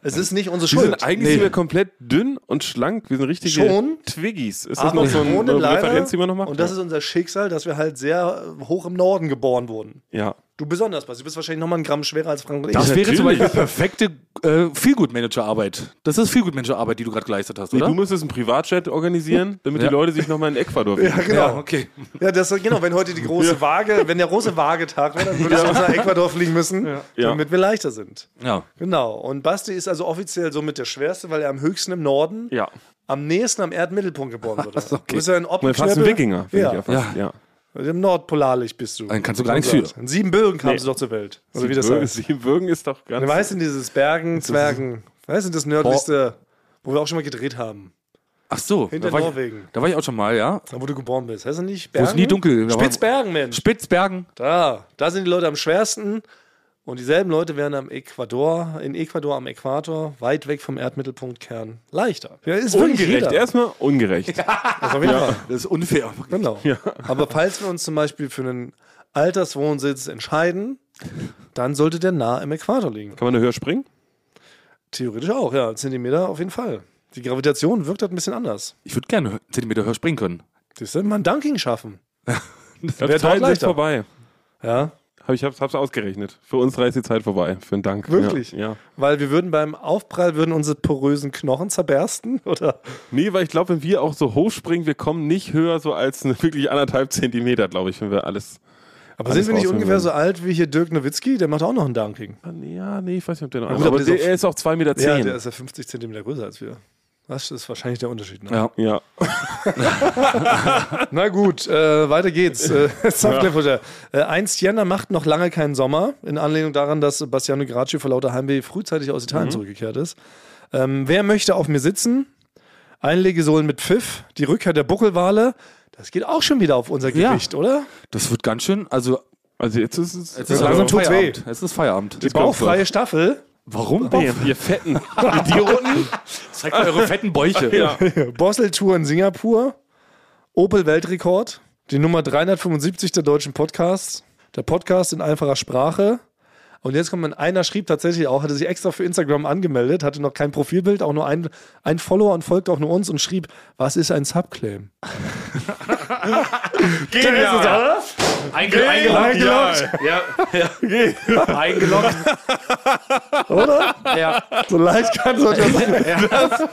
es ist nicht unsere Wir Schuld. sind eigentlich sind wir komplett dünn und schlank. Wir sind richtige Schon. Twiggies. Ist das Aber noch so eine Referenz, die man noch macht? Und das ist unser Schicksal, dass wir halt sehr hoch im Norden geboren wurden. ja. Du besonders, Basti. Du bist wahrscheinlich noch mal ein Gramm schwerer als Frank und ich. Das wäre zum. Beispiel perfekte äh, Feelgood-Manager-Arbeit. Das ist Feelgood-Manager-Arbeit, die du gerade geleistet hast, Nee, oder? du müsstest einen Privatjet organisieren, damit Ja. die Leute sich nochmal in Ecuador ja, fliegen. genau. Ja, okay. Ja, das, genau, wenn heute die große Waage, wenn der große Waagetag wäre, dann würdest du uns nach Ecuador fliegen müssen, Ja. damit wir leichter sind. Ja. Genau. Und Basti ist also offiziell somit der schwerste, weil er am höchsten im Norden, Ja. am nächsten am Erdmittelpunkt geboren wurde. okay. Du bist ja ein Mal fast ein. Wikinger, finde Ja. ich ja fast. Ja. Im Nordpolarlicht bist du. Dann kannst du gar nichts für. In Siebenbürgen kamst Nee. du doch zur Welt. Oder wie das Siebenbürgen- heißt. Siebenbürgen ist doch ganz. Du weißt denn dieses Bergen, Zwergen, weißt du, das nördlichste, wo wir auch schon mal gedreht haben. Ach so. Hinter da war Norwegen. Ich, da war ich auch schon mal, ja. Da, wo du geboren bist. Heißt das nicht Wo Bergen? es nie dunkel Spitzbergen, Mensch. Spitzbergen. Da, da sind die Leute am schwersten. Und dieselben Leute wären am Ecuador, in Ecuador am Äquator, weit weg vom Erdmittelpunktkern, leichter. Ja, ist Ungerecht. Erstmal ungerecht. Das Fall. Das ist unfair. Genau. Aber falls wir uns zum Beispiel für einen Alterswohnsitz entscheiden, dann sollte der nah im Äquator liegen. Kann man da höher springen? Theoretisch auch, ja. Zentimeter auf jeden Fall. Die Gravitation wirkt halt ein bisschen anders. Ich würde gerne einen Zentimeter höher springen können. Das ist mal ein Dunking schaffen. Ja, Wär die dort Zeit ist leichter. vorbei. Ja. Hab ich hab's, hab's ausgerechnet. Für uns reißt die Zeit vorbei. Für einen Dank. Wirklich? Ja. ja. Weil wir würden beim Aufprall würden unsere porösen Knochen zerbersten, oder? Nee, weil ich glaube, wenn wir auch so hoch springen, wir kommen nicht höher so als eine, wirklich anderthalb Zentimeter, glaube ich, wenn wir alles. Aber Alles sind wir nicht ungefähr so alt wie hier Dirk Nowitzki? Der macht auch noch einen Dunking. Ah, Ja, nee, ich weiß nicht, ob der noch. gut, aber aber der der, ist auch- er ist auch 2,10 Meter. Ja, Zehn. der ist ja 50 Zentimeter größer als wir. Das ist wahrscheinlich der Unterschied. Ne? Ja. ja. Na gut, äh, weiter geht's. Äh, Softwarefutter. Äh, einst Jänner macht noch lange keinen Sommer, in Anlehnung daran, dass Bastiano Gracci vor lauter Heimweh frühzeitig aus Italien zurückgekehrt ist. Ähm, wer möchte auf mir sitzen? Einlegesohlen mit Pfiff, die Rückkehr der Buckelwale. Das geht auch schon wieder auf unser Ja. Gewicht, oder? Das wird ganz schön. Also, Also jetzt ist es. es ist langsam tut's Feierabend. Es ist Feierabend. Die bauchfreie Staffel. Warum? Nee, ihr fetten Idioten. Zeigt mal eure fetten Bäuche. ja. Bossel-Tour in Singapur. Opel-Weltrekord. Die Nummer 375 der deutschen Podcasts. Der Podcast in einfacher Sprache. Und jetzt kommt man, einer schrieb tatsächlich auch, hatte sich extra für Instagram angemeldet, hatte noch kein Profilbild, auch nur ein, ein Follower und folgt auch nur uns und schrieb, was ist ein Subclaim? Genial. Einge eingeloggt. Ja. ja. Eingeloggt. Oder? Ja. So leicht kann so das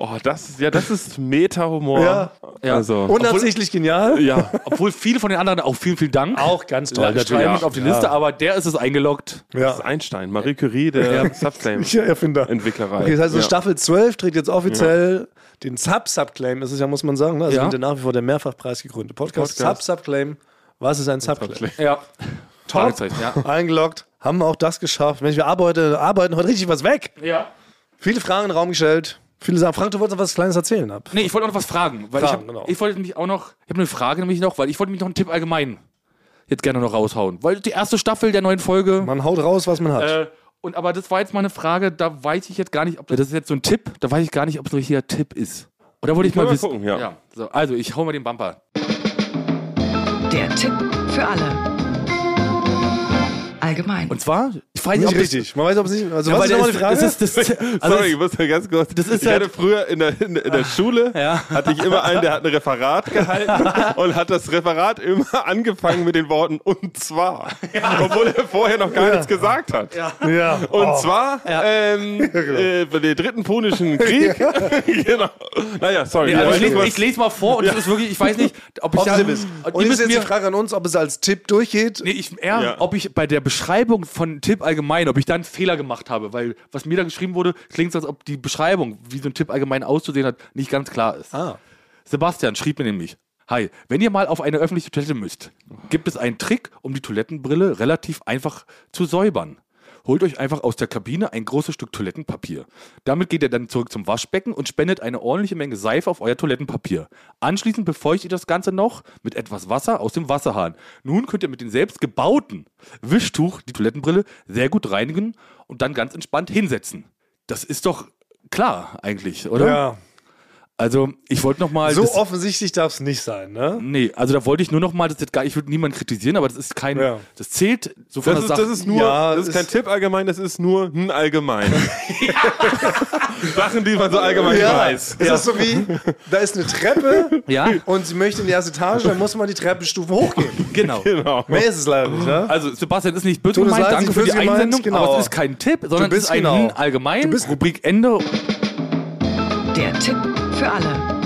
Oh, das ist ja, das ist Meta-Humor. Ja. Ja. Also. Unabsichtlich genial. ja. Obwohl viele von den anderen auch vielen, vielen Dank. Auch ganz toll. Ja, natürlich. schreiben uns auf die Liste, aber der ist es eingeloggt. Das ist Ja. Einstein, Marie Curie der Ja, Erfinder. Subclaim-Entwicklerei. Okay, das heißt, so ja. Staffel 12 trägt jetzt offiziell den Sub-Subclaim, ist es ja, muss man sagen. Ne? Also Ja. ja nach wie vor der mehrfach preisgekrönte Podcast. Podcast. Sub-Subclaim. Was ist ein Subclaim? Ja. Fragezeichen, ja. Eingeloggt. Haben wir auch das geschafft. Mensch, wir arbeiten, arbeiten heute richtig was weg. Ja. Viele Fragen in den Raum gestellt. Viele sagen, Frank, du wolltest noch was Kleines erzählen. Ab. Nee, ich wollte auch noch was fragen. Weil Fragen, ich, hab, genau. ich wollte mich auch noch, ich habe eine Frage nämlich noch, weil ich wollte mich noch einen Tipp allgemein jetzt gerne noch raushauen. Weil die erste Staffel der neuen Folge. Man haut raus, was man hat. Äh, und aber das war jetzt mal eine Frage, da weiß ich jetzt gar nicht, ob das ist jetzt so ein Tipp, da weiß ich gar nicht, ob es ein richtiger Tipp ist. Oder wollte ich Können mal wir wissen. gucken, ja. So, also ich hau mal den Bumper. Der Tipp für alle. Allgemein. Und zwar, ich weiß nicht richtig. Man weiß, ob es nicht. Also, Ja, was ist nochmal die Frage? Das ist, das, also Sorry, ich muss mal ganz kurz. Das ist ich halt- hatte früher in der, in, in der Schule, Ja. hatte ich immer einen, der hat ein Referat gehalten und hat das Referat immer angefangen mit den Worten und zwar. Obwohl er vorher noch gar nichts gesagt hat. ja. Und Oh. zwar ähm, äh, bei dem dritten Punischen Krieg. genau. Naja, sorry. Ja, also ich, lese, ich lese mal vor und das ist wirklich, ich weiß nicht, ob ich Ob da, es Tipp ist. Und ihr ist müsst jetzt die Frage an uns, ob es als Tipp durchgeht. nee, ich, eher, Ja. ob ich bei der Beschreibung von Tipp allgemein, ob ich da einen Fehler gemacht habe, weil was mir da geschrieben wurde, klingt so, als ob die Beschreibung, wie so ein Tipp allgemein auszusehen hat, nicht ganz klar ist. Ah. Sebastian schrieb mir nämlich: Hi, wenn ihr mal auf eine öffentliche Toilette müsst, gibt es einen Trick, um die Toilettenbrille relativ einfach zu säubern. Holt euch einfach aus der Kabine ein großes Stück Toilettenpapier. Damit geht ihr dann zurück zum Waschbecken und spendet eine ordentliche Menge Seife auf euer Toilettenpapier. Anschließend befeuchtet ihr das Ganze noch mit etwas Wasser aus dem Wasserhahn. Nun könnt ihr mit dem selbst gebauten Wischtuch die Toilettenbrille sehr gut reinigen und dann ganz entspannt hinsetzen. Das ist doch klar eigentlich, oder? Ja. Also, ich wollte noch mal So offensichtlich darf es nicht sein, ne? Nee, also da wollte ich nur noch mal, das jetzt gar, ich würde niemanden kritisieren, aber das ist kein, Ja. das zählt so von Das der ist, Sache. das ist nur, Ja, das ist kein ist- Tipp allgemein, das ist nur ein allgemein. Sachen, die man so allgemein weiß. Es ist so wie, da ist eine Treppe Ja. und sie möchte in die erste Etage, dann muss man die Treppenstufen hochgehen. genau. Genau. Mehr ist es leider nicht, ne? Also Sebastian ist nicht böse gemeint, danke für die gemeint, Einsendung, genau. aber es ist kein Tipp, sondern es ist ein genau. Allgemein, Du bist- Rubrik Ende. Der Tipp für alle.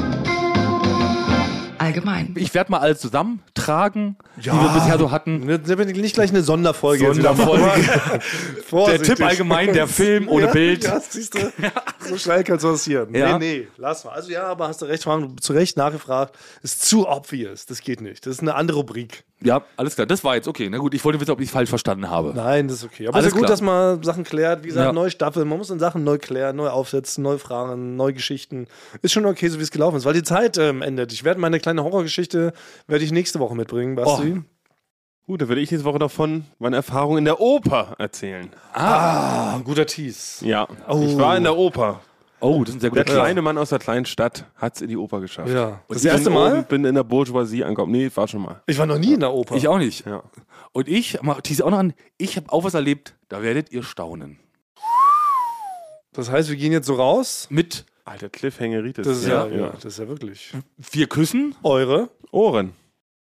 Allgemein. Ich werde mal alles zusammentragen, die wir bisher so hatten. Nicht gleich eine Sonderfolge. Sonderfolge. Der Tipp allgemein, der Film ohne ja, Bild. Ja, siehst du? So schnell kann es passieren. Ja. Nee, nee, lass mal. Also ja, aber hast du recht, Frank, zu Recht nachgefragt. Ist zu obvious. Das geht nicht. Das ist eine andere Rubrik. Ja, alles klar, das war jetzt okay. Na gut, ich wollte wissen, ob ich es falsch verstanden habe. Nein, das ist okay. Aber es ist ja gut, klar. dass man Sachen klärt. Wie gesagt, Ja. neue Staffel. Man muss dann Sachen neu klären, neu aufsetzen, neu fragen, neue Geschichten. Ist schon okay, so wie es gelaufen ist, weil die Zeit ähm, endet. Ich werde meine kleine Horrorgeschichte werde ich nächste Woche mitbringen, Basti. Gut, dann werde ich diese Woche noch von meiner Erfahrung in der Oper erzählen. Ah, ein guter Tease. Ja, ich war in der Oper. Oh, das ist ein sehr Der guter kleine Mann aus der kleinen Stadt hat es in die Oper geschafft. Ja. Das Ich erste bin Mal? oben, bin in der Bourgeoisie angekommen. Nee, war schon mal. Ich war noch nie in der Oper. Ich auch nicht. Ja. Und ich, mach tease auch noch an, ich habe auch was erlebt, da werdet ihr staunen. Das heißt, wir gehen jetzt so raus. Mit Alter, Cliffhangeritis. Das ist ja, ja, das ist ja wirklich. vier Küssen, Eure. Ohren.